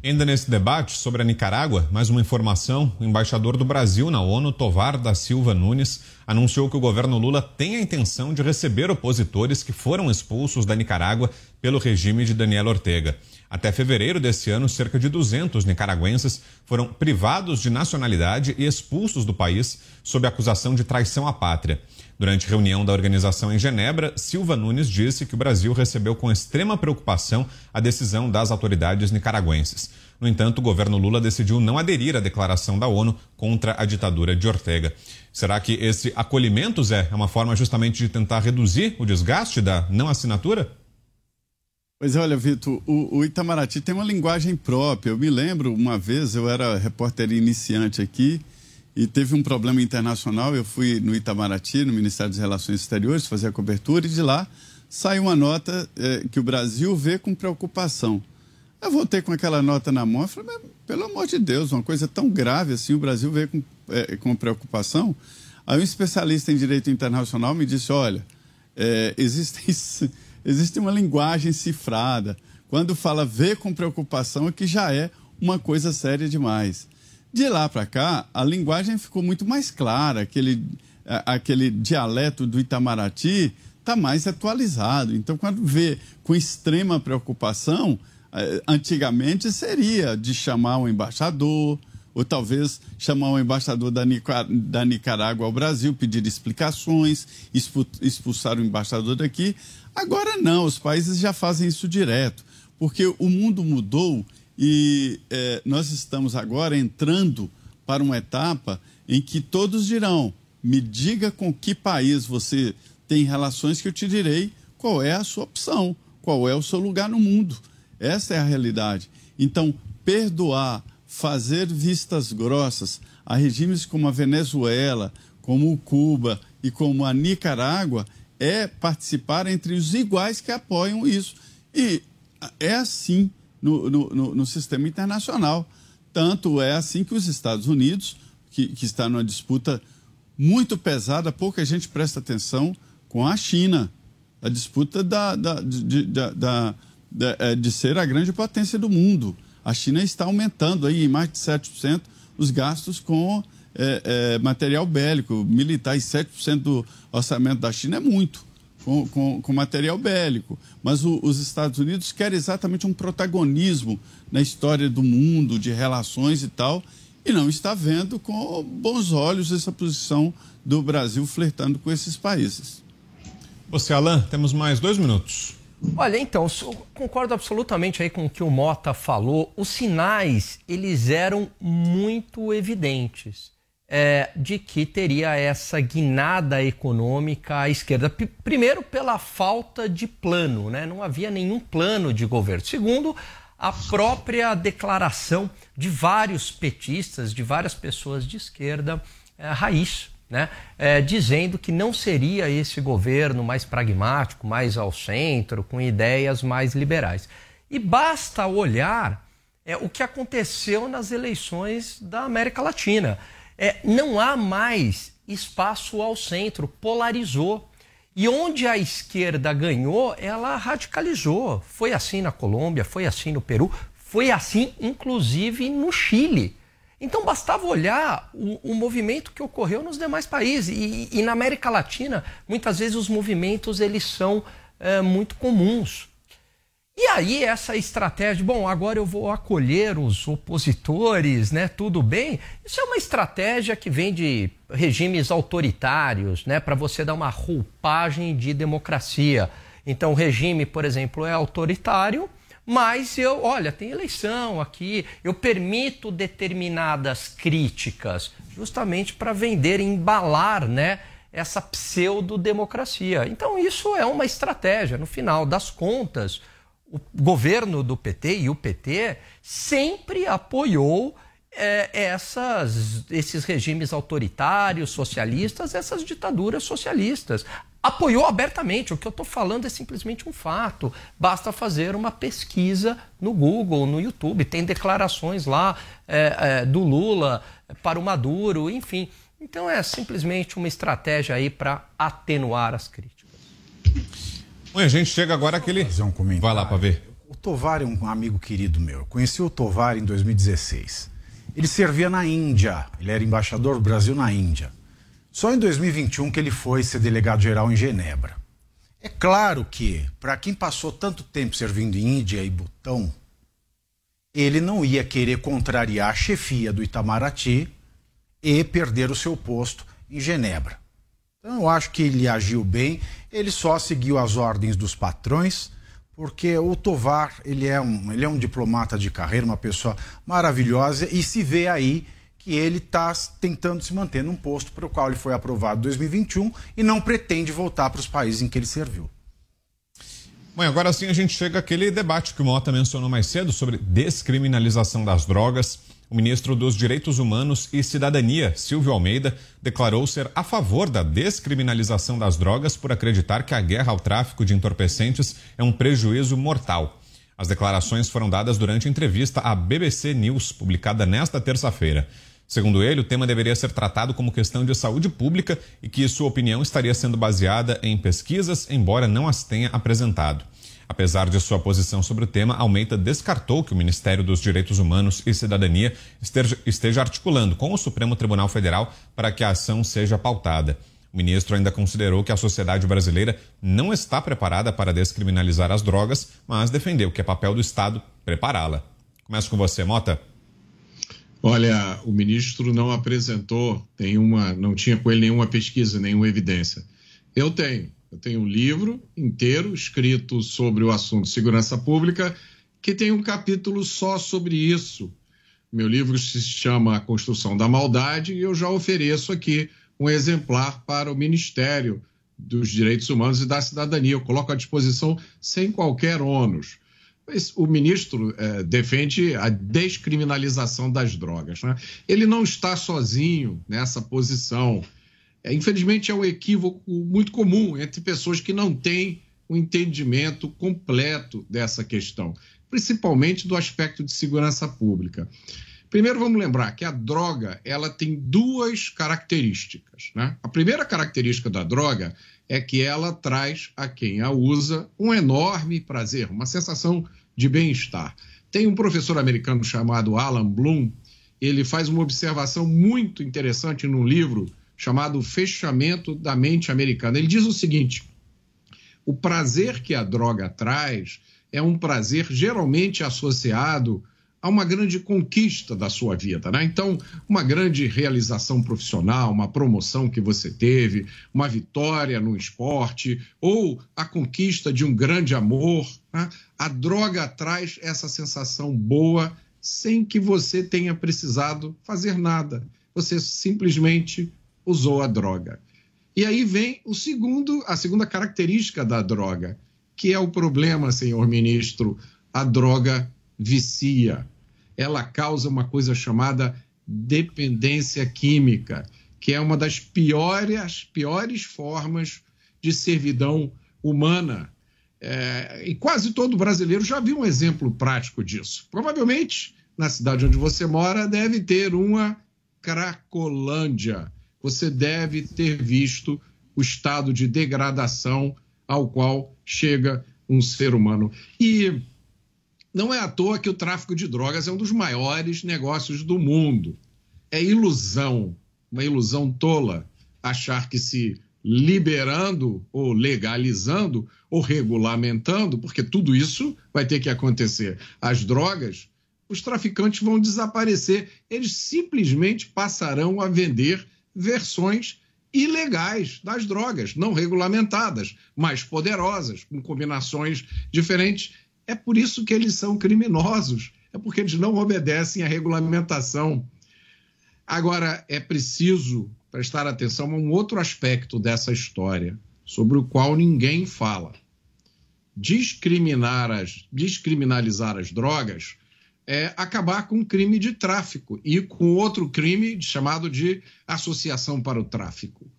S3: Ainda nesse debate sobre a Nicarágua, mais uma informação: o embaixador do Brasil na ONU, Tovar da Silva Nunes, anunciou que o governo Lula tem a intenção de receber opositores que foram expulsos da Nicarágua pelo regime de Daniel Ortega. Até fevereiro desse ano, cerca de 200 nicaragüenses foram privados de nacionalidade e expulsos do país sob acusação de traição à pátria. Durante reunião da organização em Genebra, Silva Nunes disse que o Brasil recebeu com extrema preocupação a decisão das autoridades nicaragüenses. No entanto, o governo Lula decidiu não aderir à declaração da ONU contra a ditadura de Ortega. Será que esse acolhimento, Zé, é uma forma justamente de tentar reduzir o desgaste da não assinatura?
S5: Pois é, olha, Vitor, o, o, Itamaraty tem uma linguagem própria. Eu me lembro, uma vez, eu era repórter iniciante aqui e teve um problema internacional. Eu fui no Itamaraty, no Ministério das Relações Exteriores, fazer a cobertura e de lá saiu uma nota é, que o Brasil vê com preocupação. Eu voltei com aquela nota na mão e falei, pelo amor de Deus, uma coisa tão grave assim, o Brasil vê com, é, com preocupação. Aí um especialista em direito internacional me disse, olha, é, existem existe uma linguagem cifrada. Quando fala ver com preocupação, é que já é uma coisa séria demais. De lá para cá, a linguagem ficou muito mais clara, aquele, aquele dialeto do Itamaraty está mais atualizado. Então, quando vê com extrema preocupação, eh, antigamente seria de chamar um embaixador, ou talvez chamar um embaixador da, da Nicarágua ao Brasil, pedir explicações, expulsar o embaixador daqui. Agora não, os países já fazem isso direto, porque o mundo mudou e é, nós estamos agora entrando para uma etapa em que todos dirão: me diga com que país você tem relações que eu te direi qual é a sua opção, qual é o seu lugar no mundo. Essa é a realidade. Então, perdoar, fazer vistas grossas a regimes como a Venezuela, como Cuba e como a Nicarágua é participar entre os iguais que apoiam isso. E é assim no, no, no, no sistema internacional. Tanto é assim que os Estados Unidos, que, que está numa disputa muito pesada, pouca gente presta atenção com a China. A disputa da, da, de, da, da, é, de ser a grande potência do mundo. A China está aumentando aí em mais de 7% os gastos com é, é, material bélico militar. E 7% do orçamento da China é muito com, com, com material bélico. Mas o, os Estados Unidos querem exatamente um protagonismo na história do mundo, de relações e tal, e não está vendo com bons olhos essa posição do Brasil flertando com esses países.
S3: Você, Alain, temos mais dois minutos.
S8: Olha, então, concordo absolutamente aí com o que o Mota falou. Os sinais, eles eram muito evidentes é, de que teria essa guinada econômica à esquerda. P primeiro, pela falta de plano, né? não havia nenhum plano de governo. Segundo, a própria declaração de vários petistas, de várias pessoas de esquerda é, raiz, né? É, dizendo que não seria esse governo mais pragmático, mais ao centro, com ideias mais liberais. E basta olhar é, o que aconteceu nas eleições da América Latina. É, não há mais espaço ao centro, polarizou. E onde a esquerda ganhou, ela radicalizou. Foi assim na Colômbia, foi assim no Peru, foi assim inclusive no Chile. Então bastava olhar o, o, movimento que ocorreu nos demais países. E, e, na América Latina, muitas vezes os movimentos eles são é, muito comuns. E aí essa estratégia, bom, agora eu vou acolher os opositores, né? Tudo bem? Isso é uma estratégia que vem de regimes autoritários, né? Para você dar uma roupagem de democracia. Então, o regime, por exemplo, é autoritário, mas eu, olha, tem eleição aqui, eu permito determinadas críticas, justamente para vender, embalar, né? Essa pseudo-democracia. Então, isso é uma estratégia. No final das contas, o governo do PT e o PT sempre apoiou é, essas, esses regimes autoritários, socialistas, essas ditaduras socialistas. Apoiou abertamente. O que eu estou falando é simplesmente um fato. Basta fazer uma pesquisa no Google, no YouTube. Tem declarações lá é, é, do Lula para o Maduro, enfim. Então é simplesmente uma estratégia aí para atenuar as críticas.
S3: Bom, a gente chega agora aquele.
S7: Fazer um comentário.
S3: Vai lá para ver.
S7: O Tovar é um amigo querido meu. Eu conheci o Tovar em 2016. Ele servia na Índia. Ele era embaixador do Brasil na Índia. Só em 2021 que ele foi ser delegado geral em Genebra. É claro que, para quem passou tanto tempo servindo em Índia e Butão, ele não ia querer contrariar a chefia do Itamaraty e perder o seu posto em Genebra. Então eu acho que ele agiu bem, ele só seguiu as ordens dos patrões, porque o Tovar, ele é um, ele é um diplomata de carreira, uma pessoa maravilhosa e se vê aí que ele está tentando se manter num posto para o qual ele foi aprovado em 2021 e não pretende voltar para os países em que ele serviu.
S3: Bom, agora sim a gente chega àquele debate que o Mota mencionou mais cedo sobre descriminalização das drogas. O ministro dos Direitos Humanos e Cidadania, Silvio Almeida, declarou ser a favor da descriminalização das drogas por acreditar que a guerra ao tráfico de entorpecentes é um prejuízo mortal. As declarações foram dadas durante entrevista à BBC News, publicada nesta terça-feira. Segundo ele, o tema deveria ser tratado como questão de saúde pública e que sua opinião esteria sendo baseada em pesquisas, embora não as tenha apresentado. Apesar de sua posição sobre o tema, Almeida descartou que o Ministério dos Direitos Humanos e Cidadania esteja, articulando com o Supremo Tribunal Federal para que a ação seja pautada. O ministro ainda considerou que a sociedade brasileira não está preparada para descriminalizar as drogas, mas defendeu que é papel do Estado prepará-la. Começo com você, Mota.
S6: Olha, o ministro não apresentou nenhuma, não tinha com ele nenhuma pesquisa, nenhuma evidência. Eu tenho. Eu tenho um livro inteiro escrito sobre o assunto segurança pública, que tem um capítulo só sobre isso. Meu livro se chama A Construção da Maldade e eu já ofereço aqui um exemplar para o Ministério dos Direitos Humanos e da Cidadania. Eu coloco à disposição sem qualquer ônus. o ministro é, defende a descriminalização das drogas. Né? Ele não está sozinho nessa posição. É, infelizmente, é um equívoco muito comum entre pessoas que não têm o um entendimento completo dessa questão, principalmente do aspecto de segurança pública. Primeiro, vamos lembrar que a droga ela tem duas características. Né? A primeira característica da droga é que ela traz a quem a usa um enorme prazer, uma sensação de bem-estar. Tem um professor americano chamado Alan Bloom, ele faz uma observação muito interessante num livro chamado Fechamento da Mente Americana. Ele diz o seguinte: o prazer que a droga traz é um prazer geralmente associado a uma grande conquista da sua vida, né? Então, uma grande realização profissional, uma promoção que você teve, uma vitória no esporte ou a conquista de um grande amor. Né? A droga traz essa sensação boa sem que você tenha precisado fazer nada. Você simplesmente usou a droga. E aí vem o segundo, a segunda característica da droga, que é o problema, senhor ministro, a droga vicia. Ela causa uma coisa chamada dependência química, que é uma das piores, piores formas de servidão humana. É, e quase todo brasileiro já viu um exemplo prático disso. Provavelmente, na cidade onde você mora, deve ter uma Cracolândia. Você deve ter visto o estado de degradação ao qual chega um ser humano. E não é à toa que o tráfico de drogas é um dos maiores negócios do mundo. É ilusão, uma ilusão tola, achar que se liberando ou legalizando ou regulamentando, porque tudo isso vai ter que acontecer. As drogas, os traficantes vão desaparecer, eles simplesmente passarão a vender versões ilegais das drogas, não regulamentadas, mais poderosas, com combinações diferentes é por isso que eles são criminosos, é porque eles não obedecem à regulamentação. Agora, é preciso prestar atenção a um outro aspecto dessa história, sobre o qual ninguém fala. Discriminar as, descriminalizar as drogas é acabar com o crime de tráfico e com outro crime chamado de associação para o tráfico.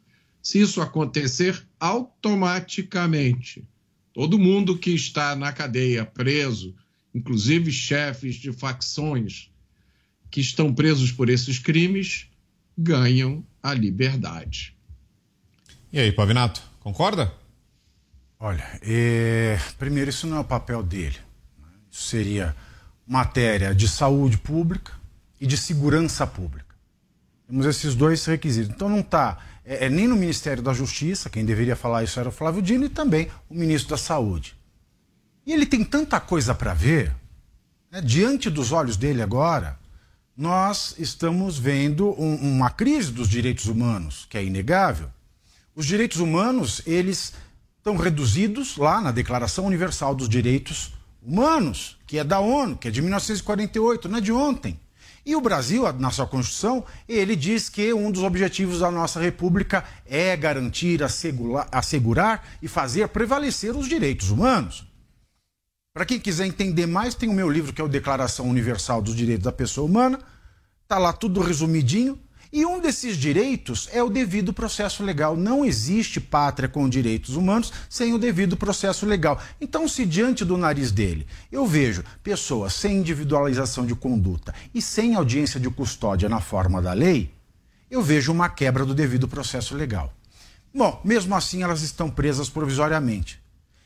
S6: Se isso acontecer, automaticamente Todo mundo que está na cadeia preso, inclusive chefes de facções que estão presos por esses crimes, ganham a liberdade.
S3: E aí, Pavinato, concorda?
S7: Olha, é... primeiro, isso não é o papel dele. Isso seria matéria de saúde pública e de segurança pública. Temos esses dois requisitos. Então não está é, é, nem no Ministério da Justiça, quem deveria falar isso era o Flávio Dino, e também o ministro da Saúde. E ele tem tanta coisa para ver, né? diante dos olhos dele agora, nós estamos vendo um, uma crise dos direitos humanos, que é inegável. Os direitos humanos, eles estão reduzidos lá na Declaração Universal dos Direitos Humanos, que é da ONU, que é de 1948, não é de ontem. E o Brasil, na sua Constituição, ele diz que um dos objetivos da nossa República é garantir, assegurar, assegurar e fazer prevalecer os direitos humanos. Para quem quiser entender mais, tem o meu livro que é o Declaração Universal dos Direitos da Pessoa Humana. Tá lá tudo resumidinho. E um desses direitos é o devido processo legal. Não existe pátria com direitos humanos sem o devido processo legal. Então, se diante do nariz dele eu vejo pessoas sem individualização de conduta e sem audiência de custódia na forma da lei, eu vejo uma quebra do devido processo legal. Bom, mesmo assim elas estão presas provisoriamente.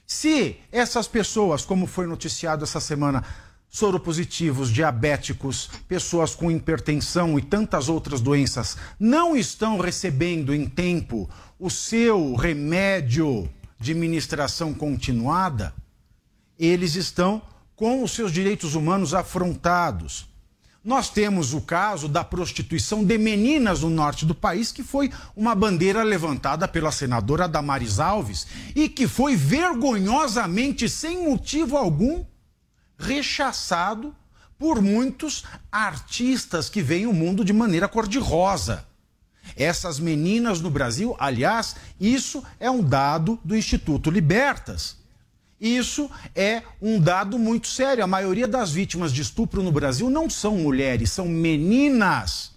S7: Se essas pessoas, como foi noticiado essa semana, soropositivos, diabéticos, pessoas com hipertensão e tantas outras doenças não estão recebendo em tempo o seu remédio de ministração continuada, eles estão com os seus direitos humanos afrontados. Nós temos o caso da prostituição de meninas no norte do país, que foi uma bandeira levantada pela senadora Damares Alves e que foi vergonhosamente, sem motivo algum, rechaçado por muitos artistas que veem o mundo de maneira cor-de-rosa. Essas meninas no Brasil, aliás, isso é um dado do Instituto Libertas. Isso é um dado muito sério. A maioria das vítimas de estupro no Brasil não são mulheres, são meninas.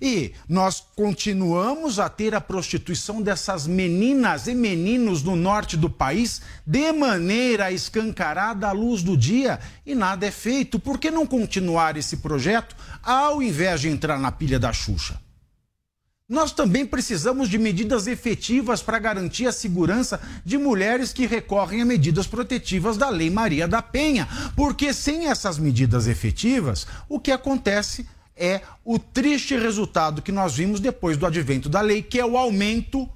S7: E nós continuamos a ter a prostituição dessas meninas e meninos no norte do país de maneira escancarada à luz do dia e nada é feito. Por que não continuar esse projeto ao invés de entrar na pilha da Xuxa? Nós também precisamos de medidas efetivas para garantir a segurança de mulheres que recorrem a medidas protetivas da Lei Maria da Penha, porque sem essas medidas efetivas, o que acontece é o triste resultado que nós vimos depois do advento da lei, que é o aumento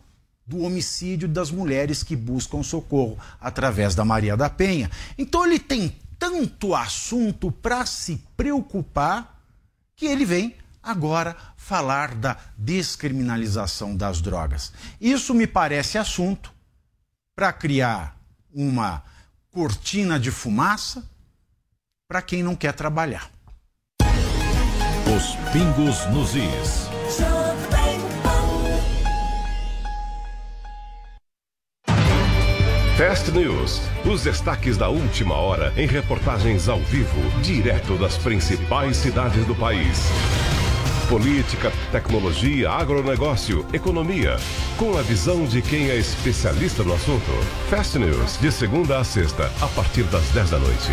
S7: do homicídio das mulheres que buscam socorro através da Maria da Penha. Então ele tem tanto assunto para se preocupar que ele vem agora falar da descriminalização das drogas. Isso me parece assunto para criar uma cortina de fumaça para quem não quer trabalhar.
S2: Os pingos nos is. Fast News. Os destaques da última hora em reportagens ao vivo, direto das principais cidades do país. Política, tecnologia, agronegócio, economia. Com a visão de quem é especialista no assunto. Fast News, de segunda a sexta, a partir das 10 da noite.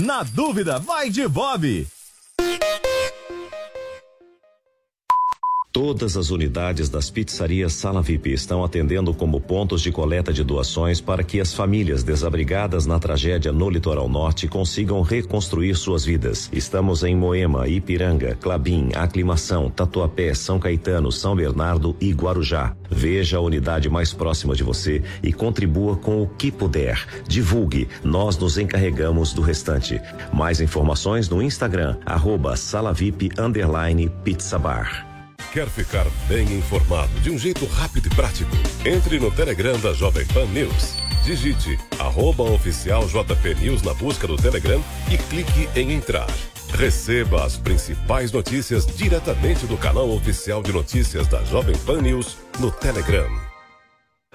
S11: na dúvida, vai de Bob.
S9: Todas as unidades das pizzarias Sala VIP estão atendendo como pontos de coleta de doações para que as famílias desabrigadas na tragédia no litoral norte consigam reconstruir suas vidas. Estamos em Moema, Ipiranga, Clabim, Aclimação, Tatuapé, São Caetano, São Bernardo e Guarujá. Veja a unidade mais próxima de você e contribua com o que puder. Divulgue, nós nos encarregamos do restante. Mais informações no Instagram, arroba underline.
S2: Quer ficar bem informado de um jeito rápido e prático? Entre no Telegram da Jovem Pan News. Digite arroba oficial JP News na busca do Telegram e clique em entrar. Receba as principais notícias diretamente do canal oficial de notícias da Jovem Pan News no Telegram.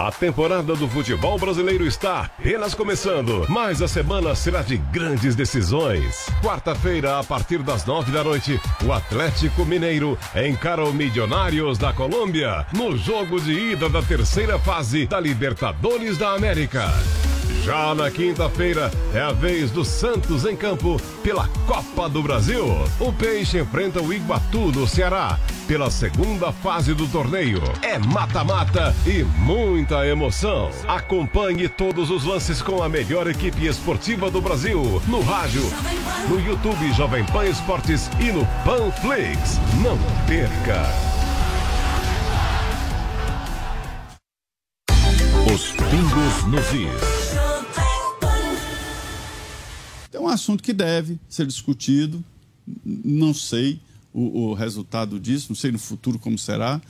S2: A temporada do futebol brasileiro está apenas começando, mas a semana será de grandes decisões. Quarta-feira, a partir das nove da noite, o Atlético Mineiro encara o Milionários da Colômbia no jogo de ida da terceira fase da Libertadores da América. Já na quinta-feira é a vez do Santos em campo pela Copa do Brasil. O Peixe enfrenta o Iguatu no Ceará pela segunda fase do torneio. É mata-mata e muita emoção. Acompanhe todos os lances com a melhor equipe esportiva do Brasil no rádio, no YouTube Jovem Pan Esportes e no Panflix. Não perca. Os pingos nos is.
S5: É um assunto que deve ser discutido. Não sei o, o, resultado disso, não sei no futuro como será,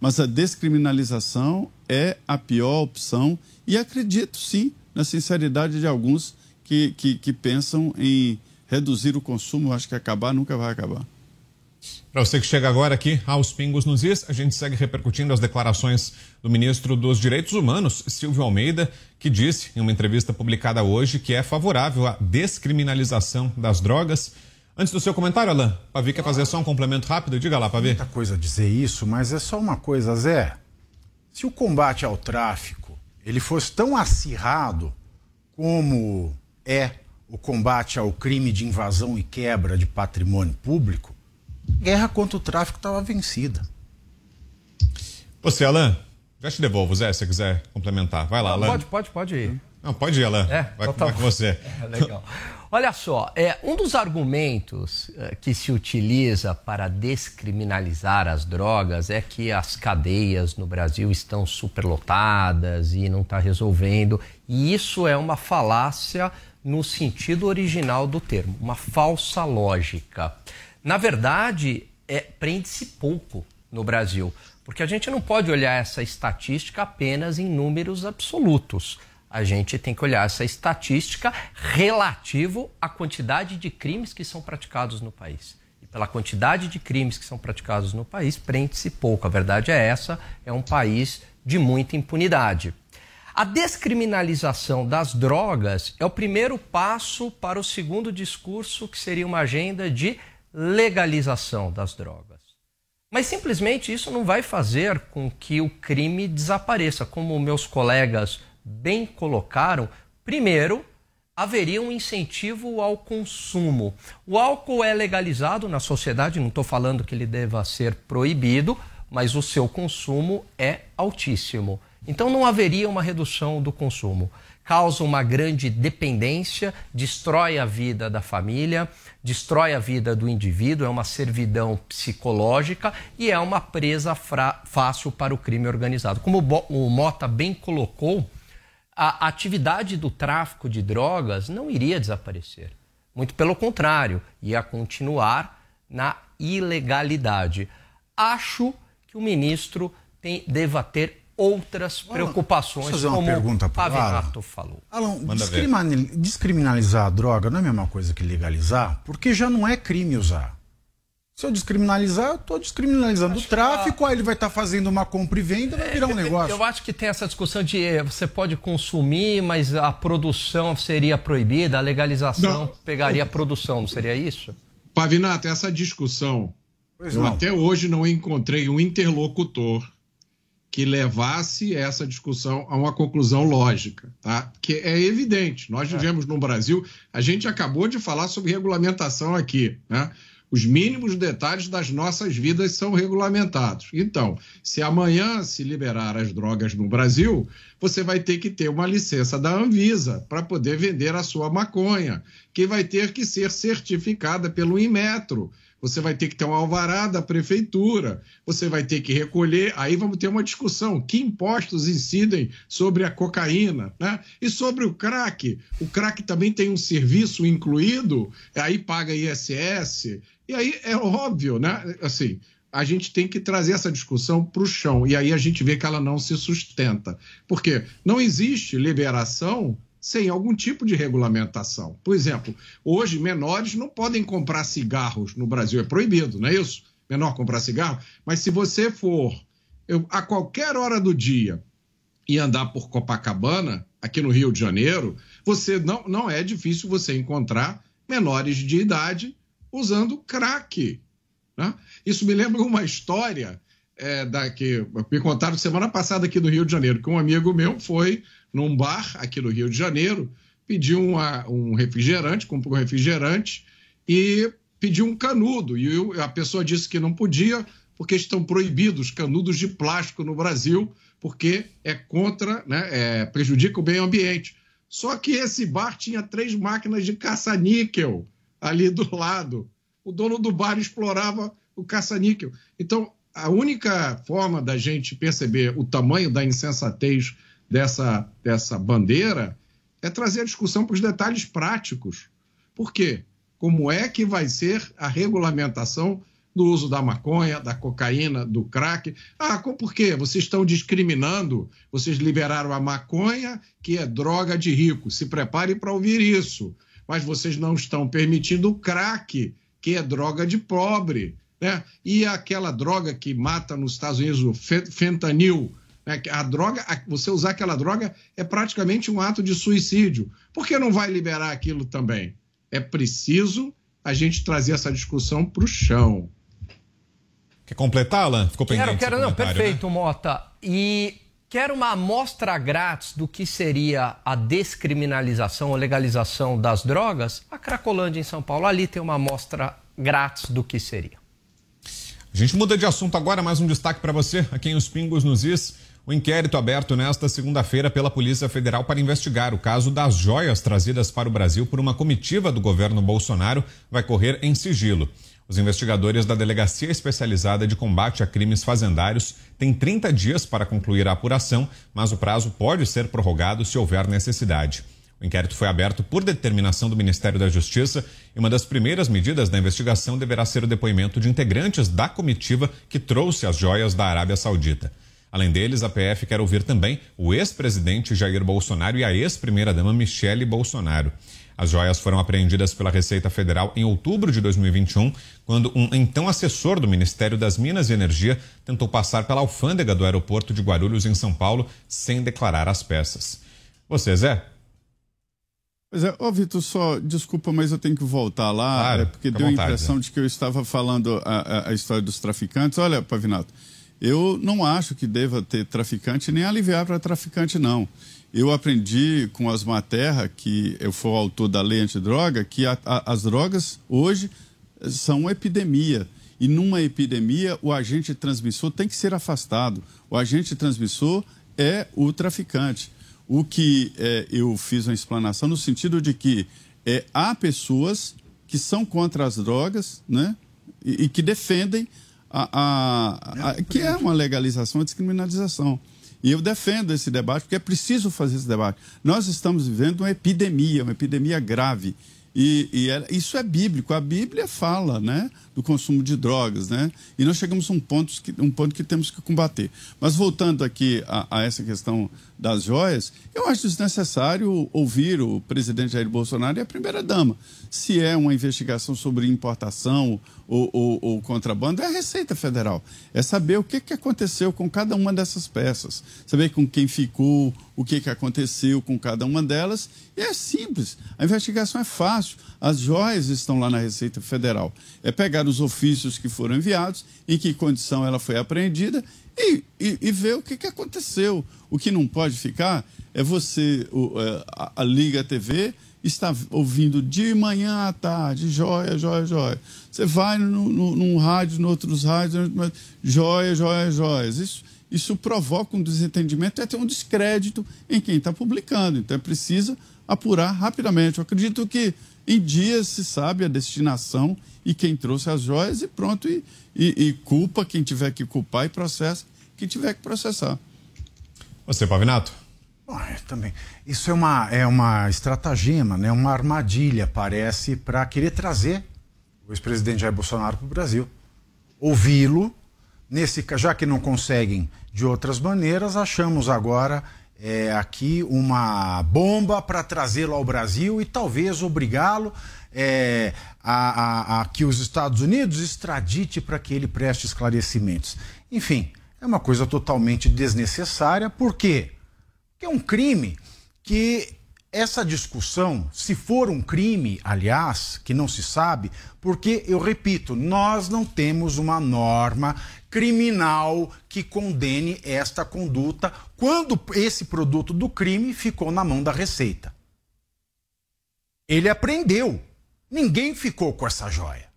S5: mas a descriminalização é a pior opção e acredito sim na sinceridade de alguns que, que, que pensam em reduzir o consumo. Acho que acabar nunca vai acabar.
S3: Para você que chega agora aqui aos Pingos nos Is, a gente segue repercutindo as declarações do ministro dos Direitos Humanos, Silvio Almeida, que disse em uma entrevista publicada hoje que é favorável à descriminalização das drogas. Antes do seu comentário, Alain, Pavi quer fazer só um complemento rápido? Diga lá, Pavi.
S7: Muita coisa a dizer isso, mas é só uma coisa, Zé. Se o combate ao tráfico ele fosse tão acirrado como é o combate ao crime de invasão e quebra de patrimônio público, a guerra contra o tráfico estava vencida.
S3: Você, Alain, já te devolvo, Zé, se você quiser complementar. Vai lá, Alain.
S8: Pode, pode, pode ir.
S3: Não, pode ir, Alain.
S8: É,
S3: vai,
S8: então tá
S3: vai com
S8: bom.
S3: você.
S8: É, legal. Olha só, é, um dos argumentos eh, que se utiliza para descriminalizar as drogas é que as cadeias no Brasil estão superlotadas e não está resolvendo. E isso é uma falácia no sentido original do termo, uma falsa lógica. Na verdade, é, prende-se pouco no Brasil, porque a gente não pode olhar essa estatística apenas em números absolutos a gente tem que olhar essa estatística relativo à quantidade de crimes que são praticados no país. E pela quantidade de crimes que são praticados no país, prende-se pouco. A verdade é essa, é um país de muita impunidade. A descriminalização das drogas é o primeiro passo para o segundo discurso, que seria uma agenda de legalização das drogas. Mas simplesmente isso não vai fazer com que o crime desapareça, como meus colegas bem colocaram, primeiro, haveria um incentivo ao consumo. O álcool é legalizado na sociedade, não estou falando que ele deva ser proibido, mas o seu consumo é altíssimo. Então não haveria uma redução do consumo. Causa uma grande dependência, destrói a vida da família, destrói a vida do indivíduo, é uma servidão psicológica e é uma presa fácil para o crime organizado. Como o Mota bem colocou, a atividade do tráfico de drogas não iria desaparecer. Muito pelo contrário, ia continuar na ilegalidade. Acho que o ministro tem, deva ter outras
S7: Alan,
S8: preocupações,
S7: fazer uma
S8: como
S7: pergunta
S8: o? Pavinato falou.
S7: Alan, descriminalizar a droga não é a mesma coisa que legalizar, porque já não é crime usar. Se eu descriminalizar, eu estou descriminalizando o tráfico, aí ele vai estar fazendo uma compra e venda, vai virar um negócio.
S8: Eu acho que tem essa discussão de eh, você pode consumir, mas a produção seria proibida, a legalização
S6: Não.
S8: pegaria a produção, não seria isso?
S6: Pavinato, essa discussão,
S7: Pois
S6: eu
S7: não.
S6: até hoje não encontrei um interlocutor que levasse essa discussão a uma conclusão lógica, tá? Que é evidente, nós vivemos no Brasil, a gente acabou de falar sobre regulamentação aqui, né? Os mínimos detalhes das nossas vidas são regulamentados. Então, se amanhã se liberar as drogas no Brasil, você vai ter que ter uma licença da Anvisa para poder vender a sua maconha, que vai ter que ser certificada pelo Inmetro. Você vai ter que ter um alvará da prefeitura, você vai ter que recolher. Aí vamos ter uma discussão: que impostos incidem sobre a cocaína? Né? E sobre o crack? O crack também tem um serviço incluído, aí paga ISS. E aí é óbvio, né? Assim, a gente tem que trazer essa discussão para o chão. E aí a gente vê que ela não se sustenta. Porque não existe liberação sem algum tipo de regulamentação. Por exemplo, hoje menores não podem comprar cigarros no Brasil, é proibido, não é isso? Menor comprar cigarro. Mas se você for eu, a qualquer hora do dia e andar por Copacabana, aqui no Rio de Janeiro, você não, não é difícil você encontrar menores de idade usando crack. Né? Isso me lembra uma história é, da, que me contaram semana passada aqui no Rio de Janeiro, que um amigo meu foi num bar aqui no Rio de Janeiro, pediu uma, um refrigerante, comprou um refrigerante e pediu um canudo. E a pessoa disse que não podia, porque estão proibidos canudos de plástico no Brasil, porque é contra, né, é, prejudica o meio ambiente. Só que esse bar tinha três máquinas de caça-níquel ali do lado. O dono do bar explorava o caça-níquel. Então, a única forma da gente perceber o tamanho da insensatez dessa, dessa bandeira é trazer a discussão para os detalhes práticos. Por quê? Como é que vai ser a regulamentação do uso da maconha, da cocaína, do crack? Ah, por quê? Vocês estão discriminando, vocês liberaram a maconha, que é droga de rico. Se prepare para ouvir isso. Mas vocês não estão permitindo o crack, que é droga de pobre. Né? E aquela droga que mata nos Estados Unidos, o fe- fentanil, A droga, você usar aquela droga é praticamente um ato de suicídio. Por que não vai liberar aquilo também? É preciso a gente trazer essa discussão para o chão.
S3: Quer completar, Alan? Ficou pendente
S8: Quero, quero, não, perfeito, Mota. E quer uma amostra grátis do que seria a descriminalização ou legalização das drogas, a Cracolândia em São Paulo ali tem uma amostra grátis do que seria.
S3: A gente muda de assunto agora, mais um destaque para você, aqui em Os Pingos nos Is. O inquérito aberto nesta segunda-feira pela Polícia Federal para investigar o caso das joias trazidas para o Brasil por uma comitiva do governo Bolsonaro vai correr em sigilo. Os investigadores da Delegacia Especializada de Combate a Crimes Fazendários têm 30 dias para concluir a apuração, mas o prazo pode ser prorrogado se houver necessidade. O inquérito foi aberto por determinação do Ministério da Justiça e uma das primeiras medidas da investigação deverá ser o depoimento de integrantes da comitiva que trouxe as joias da Arábia Saudita. Além deles, a PF quer ouvir também o ex-presidente Jair Bolsonaro e a ex-primeira-dama Michele Bolsonaro. As joias foram apreendidas pela Receita Federal em outubro de 2021, quando um então assessor do Ministério das Minas e Energia tentou passar pela alfândega do aeroporto de Guarulhos, em São Paulo, sem declarar as peças. Você, Zé?
S5: Pois é, ô Vitor, só desculpa, mas eu tenho que voltar lá,
S3: Claro,
S5: é, porque deu a
S3: vontade,
S5: impressão
S3: Zé.
S5: de que eu estava falando a, a- a história dos traficantes. Olha, Pavinato, eu não acho que deva ter traficante nem aliviar para traficante, não. Eu aprendi com Osmar Terra, que eu fui o autor da lei antidroga, que a- a- as drogas hoje são uma epidemia. E numa epidemia, o agente transmissor tem que ser afastado. O agente transmissor é o traficante. O que é, eu fiz uma explanação no sentido de que é, há pessoas que são contra as drogas, né? E, e que defendem a, a- a- que é uma legalização, uma descriminalização. E eu defendo esse debate porque é preciso fazer esse debate. Nós estamos vivendo uma epidemia, uma epidemia grave. E, e é- isso é bíblico. A Bíblia fala né, do consumo de drogas. Né? E nós chegamos a um ponto que, um ponto que temos que combater. Mas voltando aqui a, a essa questão das joias, eu acho desnecessário ouvir o presidente Jair Bolsonaro e a primeira-dama. Se é uma investigação sobre importação ou, ou- ou contrabando, é a Receita Federal. É saber o que, que aconteceu com cada uma dessas peças, saber com quem ficou, o que, que aconteceu com cada uma delas. E é simples, a investigação é fácil. As joias estão lá na Receita Federal. É pegar os ofícios que foram enviados, em que condição ela foi apreendida e, e- e ver o que, que aconteceu. O que não pode ficar é você, o- é, a, a Liga TV, está ouvindo de manhã à tarde, joia, joia, joia. Você vai no, no, num rádio, em outros rádios, joia, joia, joias. Isso, isso provoca um desentendimento e até um descrédito em quem está publicando. Então é preciso apurar rapidamente. Eu acredito que em dias se sabe a destinação e quem trouxe as joias e pronto, e, e, e culpa quem tiver que culpar e processa quem tiver que processar.
S3: Você, Pavinato?
S7: Bom, é, também. Isso é uma, é uma estratagema, né? uma armadilha, parece, para querer trazer o ex-presidente Jair Bolsonaro para o Brasil. Ouvi-lo, nesse já que não conseguem de outras maneiras, achamos agora é, aqui uma bomba para trazê-lo ao Brasil e talvez obrigá-lo é, a, a- a que os Estados Unidos extradite para que ele preste esclarecimentos. Enfim, é uma coisa totalmente desnecessária, por quê? Porque é um crime que essa discussão, se for um crime, aliás, que não se sabe, porque, eu repito, nós não temos uma norma criminal que condene esta conduta quando esse produto do crime ficou na mão da Receita. Ele aprendeu. Ninguém ficou com essa joia.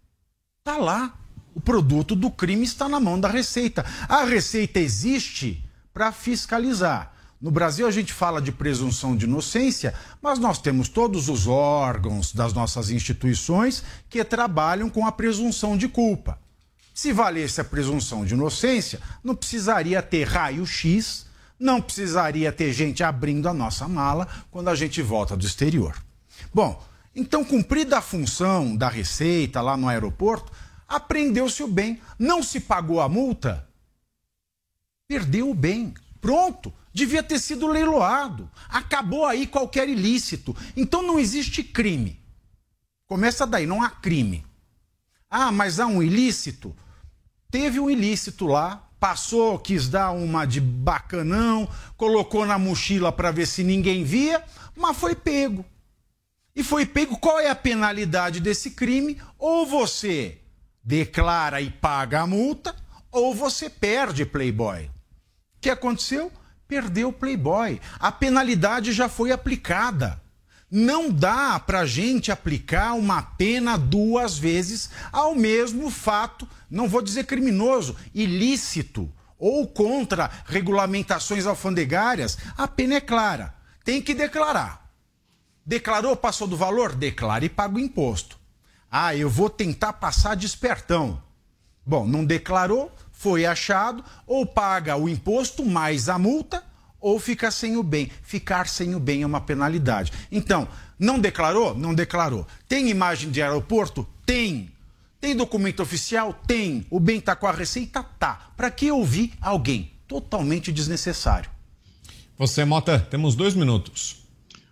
S7: Tá lá. O produto do crime está na mão da Receita. A Receita existe para fiscalizar. No Brasil a gente fala de presunção de inocência, mas nós temos todos os órgãos das nossas instituições que trabalham com a presunção de culpa. Se valesse a presunção de inocência, não precisaria ter raio-x, não precisaria ter gente abrindo a nossa mala quando a gente volta do exterior. Bom, então, cumprida a função da Receita lá no aeroporto, apreendeu-se o bem. Não se pagou a multa, perdeu o bem. Pronto. Devia ter sido leiloado. Acabou aí qualquer ilícito. Então não existe crime. Começa daí, não há crime. Ah, mas há um ilícito? Teve um ilícito lá, passou, quis dar uma de bacanão, colocou na mochila para ver se ninguém via, mas foi pego. E foi pego, qual é a penalidade desse crime? Ou você declara e paga a multa, ou você perde Playboy. O que aconteceu? perdeu Playboy. A penalidade já foi aplicada. Não dá para gente aplicar uma pena duas vezes ao mesmo fato, não vou dizer criminoso, ilícito ou contra regulamentações alfandegárias. A pena é clara. Tem que declarar. Declarou, passou do valor? Declare e paga o imposto. Ah, eu vou tentar passar despertão. Bom, não declarou, foi achado, ou paga o imposto mais a multa, ou fica sem o bem. Ficar sem o bem é uma penalidade. Então, não declarou? Não declarou. Tem imagem de aeroporto? Tem. Tem documento oficial? Tem. O bem está com a receita? Tá. Para que ouvir alguém? Totalmente desnecessário.
S3: Você, Mota, temos dois minutos.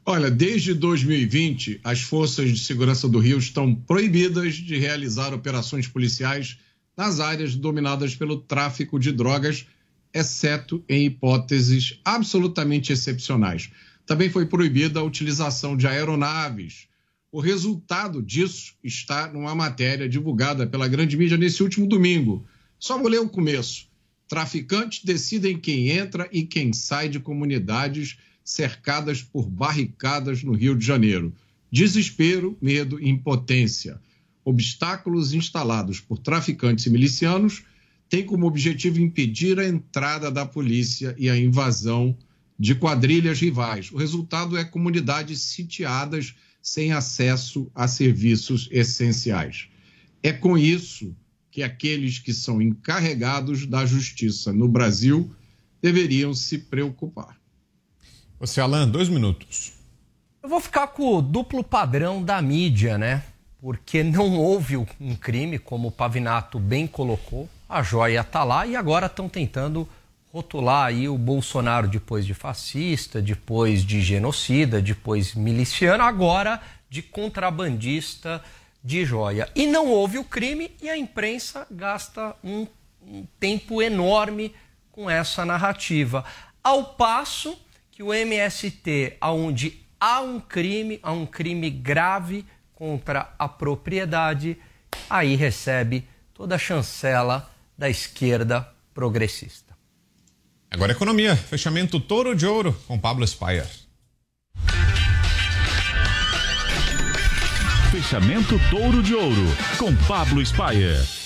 S6: Olha, desde 2020, as forças de segurança do Rio estão proibidas de realizar operações policiais nas áreas dominadas pelo tráfico de drogas, exceto em hipóteses absolutamente excepcionais. Também foi proibida a utilização de aeronaves. O resultado disso está numa matéria divulgada pela grande mídia nesse último domingo. Só vou ler o começo. Traficantes decidem quem entra e quem sai de comunidades cercadas por barricadas no Rio de Janeiro. Desespero, medo e impotência. Obstáculos instalados por traficantes e milicianos têm como objetivo impedir a entrada da polícia e a invasão de quadrilhas rivais. O resultado é comunidades sitiadas sem acesso a serviços essenciais. É com isso que aqueles que são encarregados da justiça no Brasil deveriam se preocupar.
S3: Você, Alan, dois minutos.
S8: Eu vou ficar com o duplo padrão da mídia, né? Porque não houve um crime, como o Pavinato bem colocou. A joia está lá e agora estão tentando rotular aí o Bolsonaro depois de fascista, depois de genocida, depois miliciano, agora de contrabandista de joia. E não houve o crime e a imprensa gasta um, um tempo enorme com essa narrativa. Ao passo que o MST, onde há um crime, há um crime grave contra a propriedade, aí recebe toda a chancela da esquerda progressista.
S3: Agora economia, fechamento touro de ouro com Pablo Spire.
S16: Fechamento touro de ouro com Pablo Spire.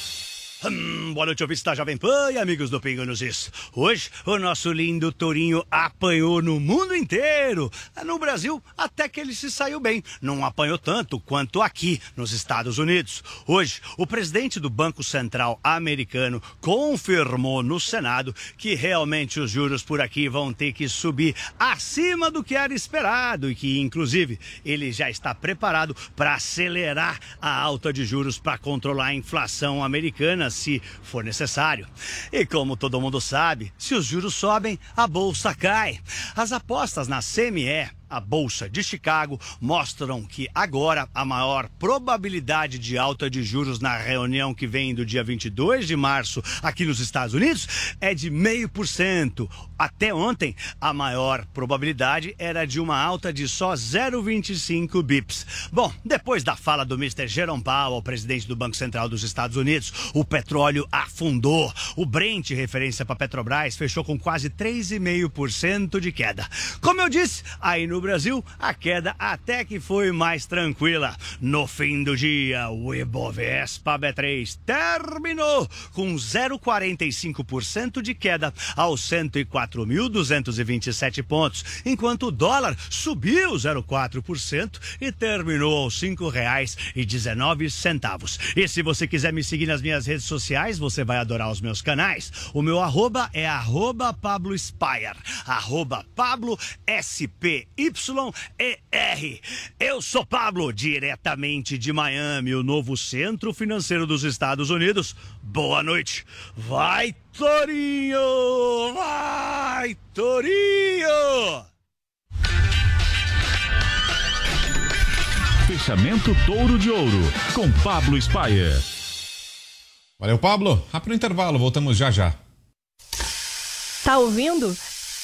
S17: Hum, boa noite, ouvintes da Jovem Pan e amigos do Pingo nos. Hoje, o nosso lindo tourinho apanhou no mundo inteiro. No Brasil, até que ele se saiu bem. Não apanhou tanto quanto aqui, nos Estados Unidos. Hoje, o presidente do Banco Central americano confirmou no Senado que realmente os juros por aqui vão ter que subir acima do que era esperado e que, inclusive, ele já está preparado para acelerar a alta de juros para controlar a inflação americana se for necessário. E como todo mundo sabe, se os juros sobem, a bolsa cai. As apostas na CME a Bolsa de Chicago mostram que agora a maior probabilidade de alta de juros na reunião que vem do dia 22 de março aqui nos Estados Unidos é de 0,5%. Até ontem, a maior probabilidade era de uma alta de só 0,25 bips. Bom, depois da fala do Mr. Jerome Powell, presidente do Banco Central dos Estados Unidos, o petróleo afundou. O Brent, referência para Petrobras, fechou com quase 3,5% de queda. Como eu disse, aí no Brasil, a queda até que foi mais tranquila. No fim do dia, o Ibovespa B3 terminou com 0,45% de queda aos 104.227 pontos, enquanto o dólar subiu 0,4% e terminou aos R$ 5,19. E se você quiser me seguir nas minhas redes sociais, você vai adorar os meus canais. O meu arroba é arroba Pablo Spire, arroba Pablo SPY YER. Eu sou Pablo, diretamente de Miami, o novo centro financeiro dos Estados Unidos. Boa noite. Vai, Torinho! Vai, Torinho!
S16: Fechamento Touro de Ouro, com Pablo Spire.
S3: Valeu, Pablo. Rápido intervalo, voltamos já já.
S18: Tá ouvindo?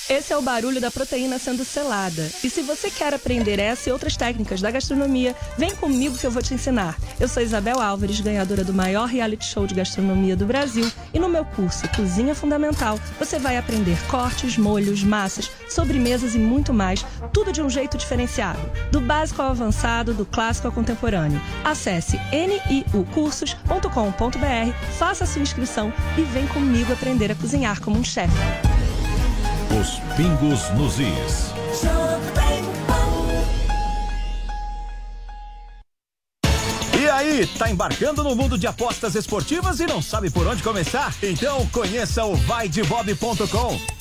S19: Esse é o barulho da proteína sendo selada. E se você quer aprender essa e outras técnicas da gastronomia, vem comigo que eu vou te ensinar. Eu sou Isabel Álvares, ganhadora do maior reality show de gastronomia do Brasil, e no meu curso Cozinha Fundamental, você vai aprender cortes, molhos, massas, sobremesas e muito mais, tudo de um jeito diferenciado, do básico ao avançado, do clássico ao contemporâneo. Acesse niucursos.com.br, faça sua inscrição e vem comigo aprender a cozinhar como um chefe.
S16: Os pingos nos is.
S11: E aí, tá embarcando no mundo de apostas esportivas e não sabe por onde começar? Então conheça o vaidebob.com.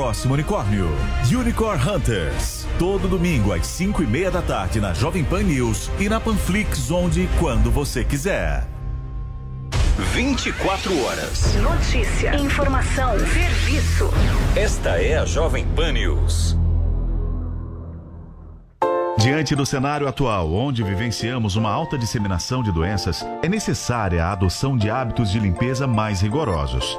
S1: próximo unicórnio. Unicorn Hunters. Todo domingo às 5 e meia da tarde na Jovem Pan News e na Panflix, onde e quando você quiser.
S20: 24 horas.
S21: Notícia, informação, serviço.
S20: Esta é a Jovem Pan News.
S1: Diante do cenário atual, onde vivenciamos uma alta disseminação de doenças, é necessária a adoção de hábitos de limpeza mais rigorosos.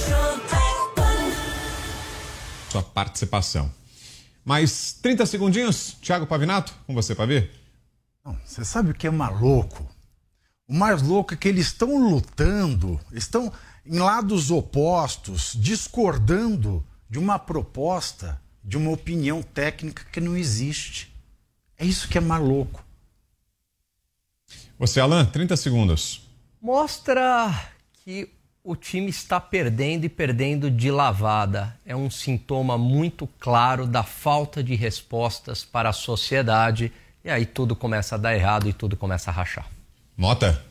S3: Sua participação. Mais 30 segundinhos, Thiago Pavinato, com você, Pavi.
S7: Não, você sabe o que é maluco? O mais louco é que eles estão lutando, estão em lados opostos, discordando de uma proposta, de uma opinião técnica que não existe. É isso que é maluco.
S3: Você, Alan, 30 segundos.
S8: Mostra que o time está perdendo e perdendo de lavada. É um sintoma muito claro da falta de respostas para a sociedade. E aí tudo começa a dar errado e tudo começa a rachar.
S3: Mota?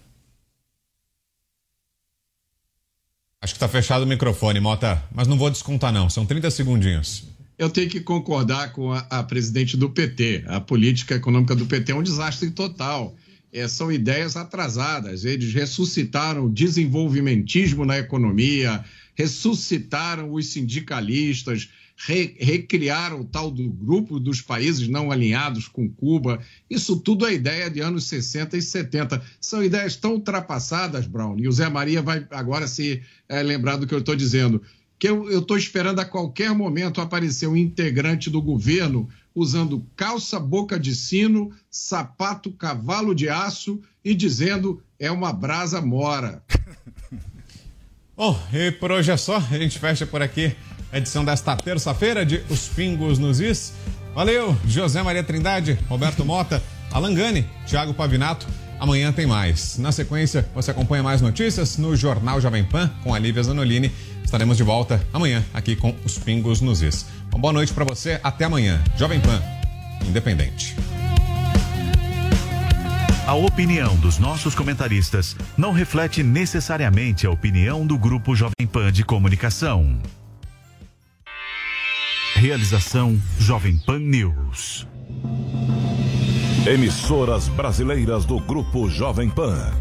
S3: Acho que está fechado o microfone, Mota. Mas não vou descontar, não. São 30 segundinhos.
S6: Eu tenho que concordar com a, a presidente do PT. A política econômica do PT é um desastre total. É, são ideias atrasadas. Eles ressuscitaram o desenvolvimentismo na economia, ressuscitaram os sindicalistas, re, recriaram o tal do grupo dos países não alinhados com Cuba. Isso tudo é ideia de anos 60 e 70. São ideias tão ultrapassadas, Brown, e o Zé Maria vai agora se é, lembrar do que eu estou dizendo que eu estou esperando a qualquer momento aparecer um integrante do governo usando calça boca de sino, sapato cavalo de aço e dizendo é uma brasa mora.
S3: Bom, e por hoje é só. A gente fecha por aqui a edição desta terça-feira de Os Pingos nos Is. Valeu, José Maria Trindade, Roberto Mota, Alan Gani, Thiago Pavinato. Amanhã tem mais. Na sequência, você acompanha mais notícias no Jornal Jovem Pan com a Lívia Zanolini. Estaremos de volta amanhã aqui com Os Pingos nos Is. Uma boa noite para você. Até amanhã. Jovem Pan, independente.
S16: A opinião dos nossos comentaristas não reflete necessariamente a opinião do Grupo Jovem Pan de Comunicação. Realização Jovem Pan News.
S2: Emissoras brasileiras do Grupo Jovem Pan.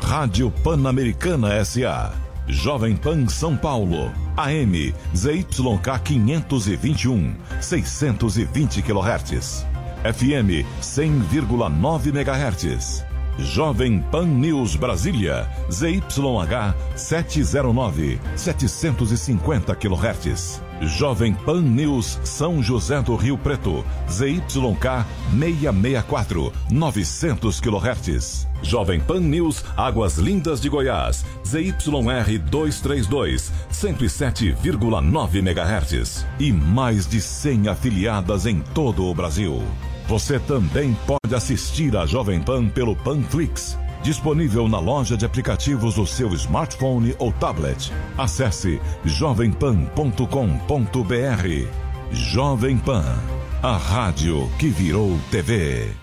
S2: Rádio Pan-Americana SA. Jovem Pan São Paulo. AM ZYK 521, 620 kHz. FM 100,9 MHz. Jovem Pan News Brasília, ZYH 709, 750 kHz. Jovem Pan News São José do Rio Preto, ZYK 664, 900 kHz. Jovem Pan News Águas Lindas de Goiás, ZYR 232, 107,9 MHz. E mais de 100 afiliadas em todo o Brasil. Você também pode assistir a Jovem Pan pelo Panflix, disponível na loja de aplicativos do seu smartphone ou tablet. Acesse jovempan.com.br. Jovem Pan, a rádio que virou TV.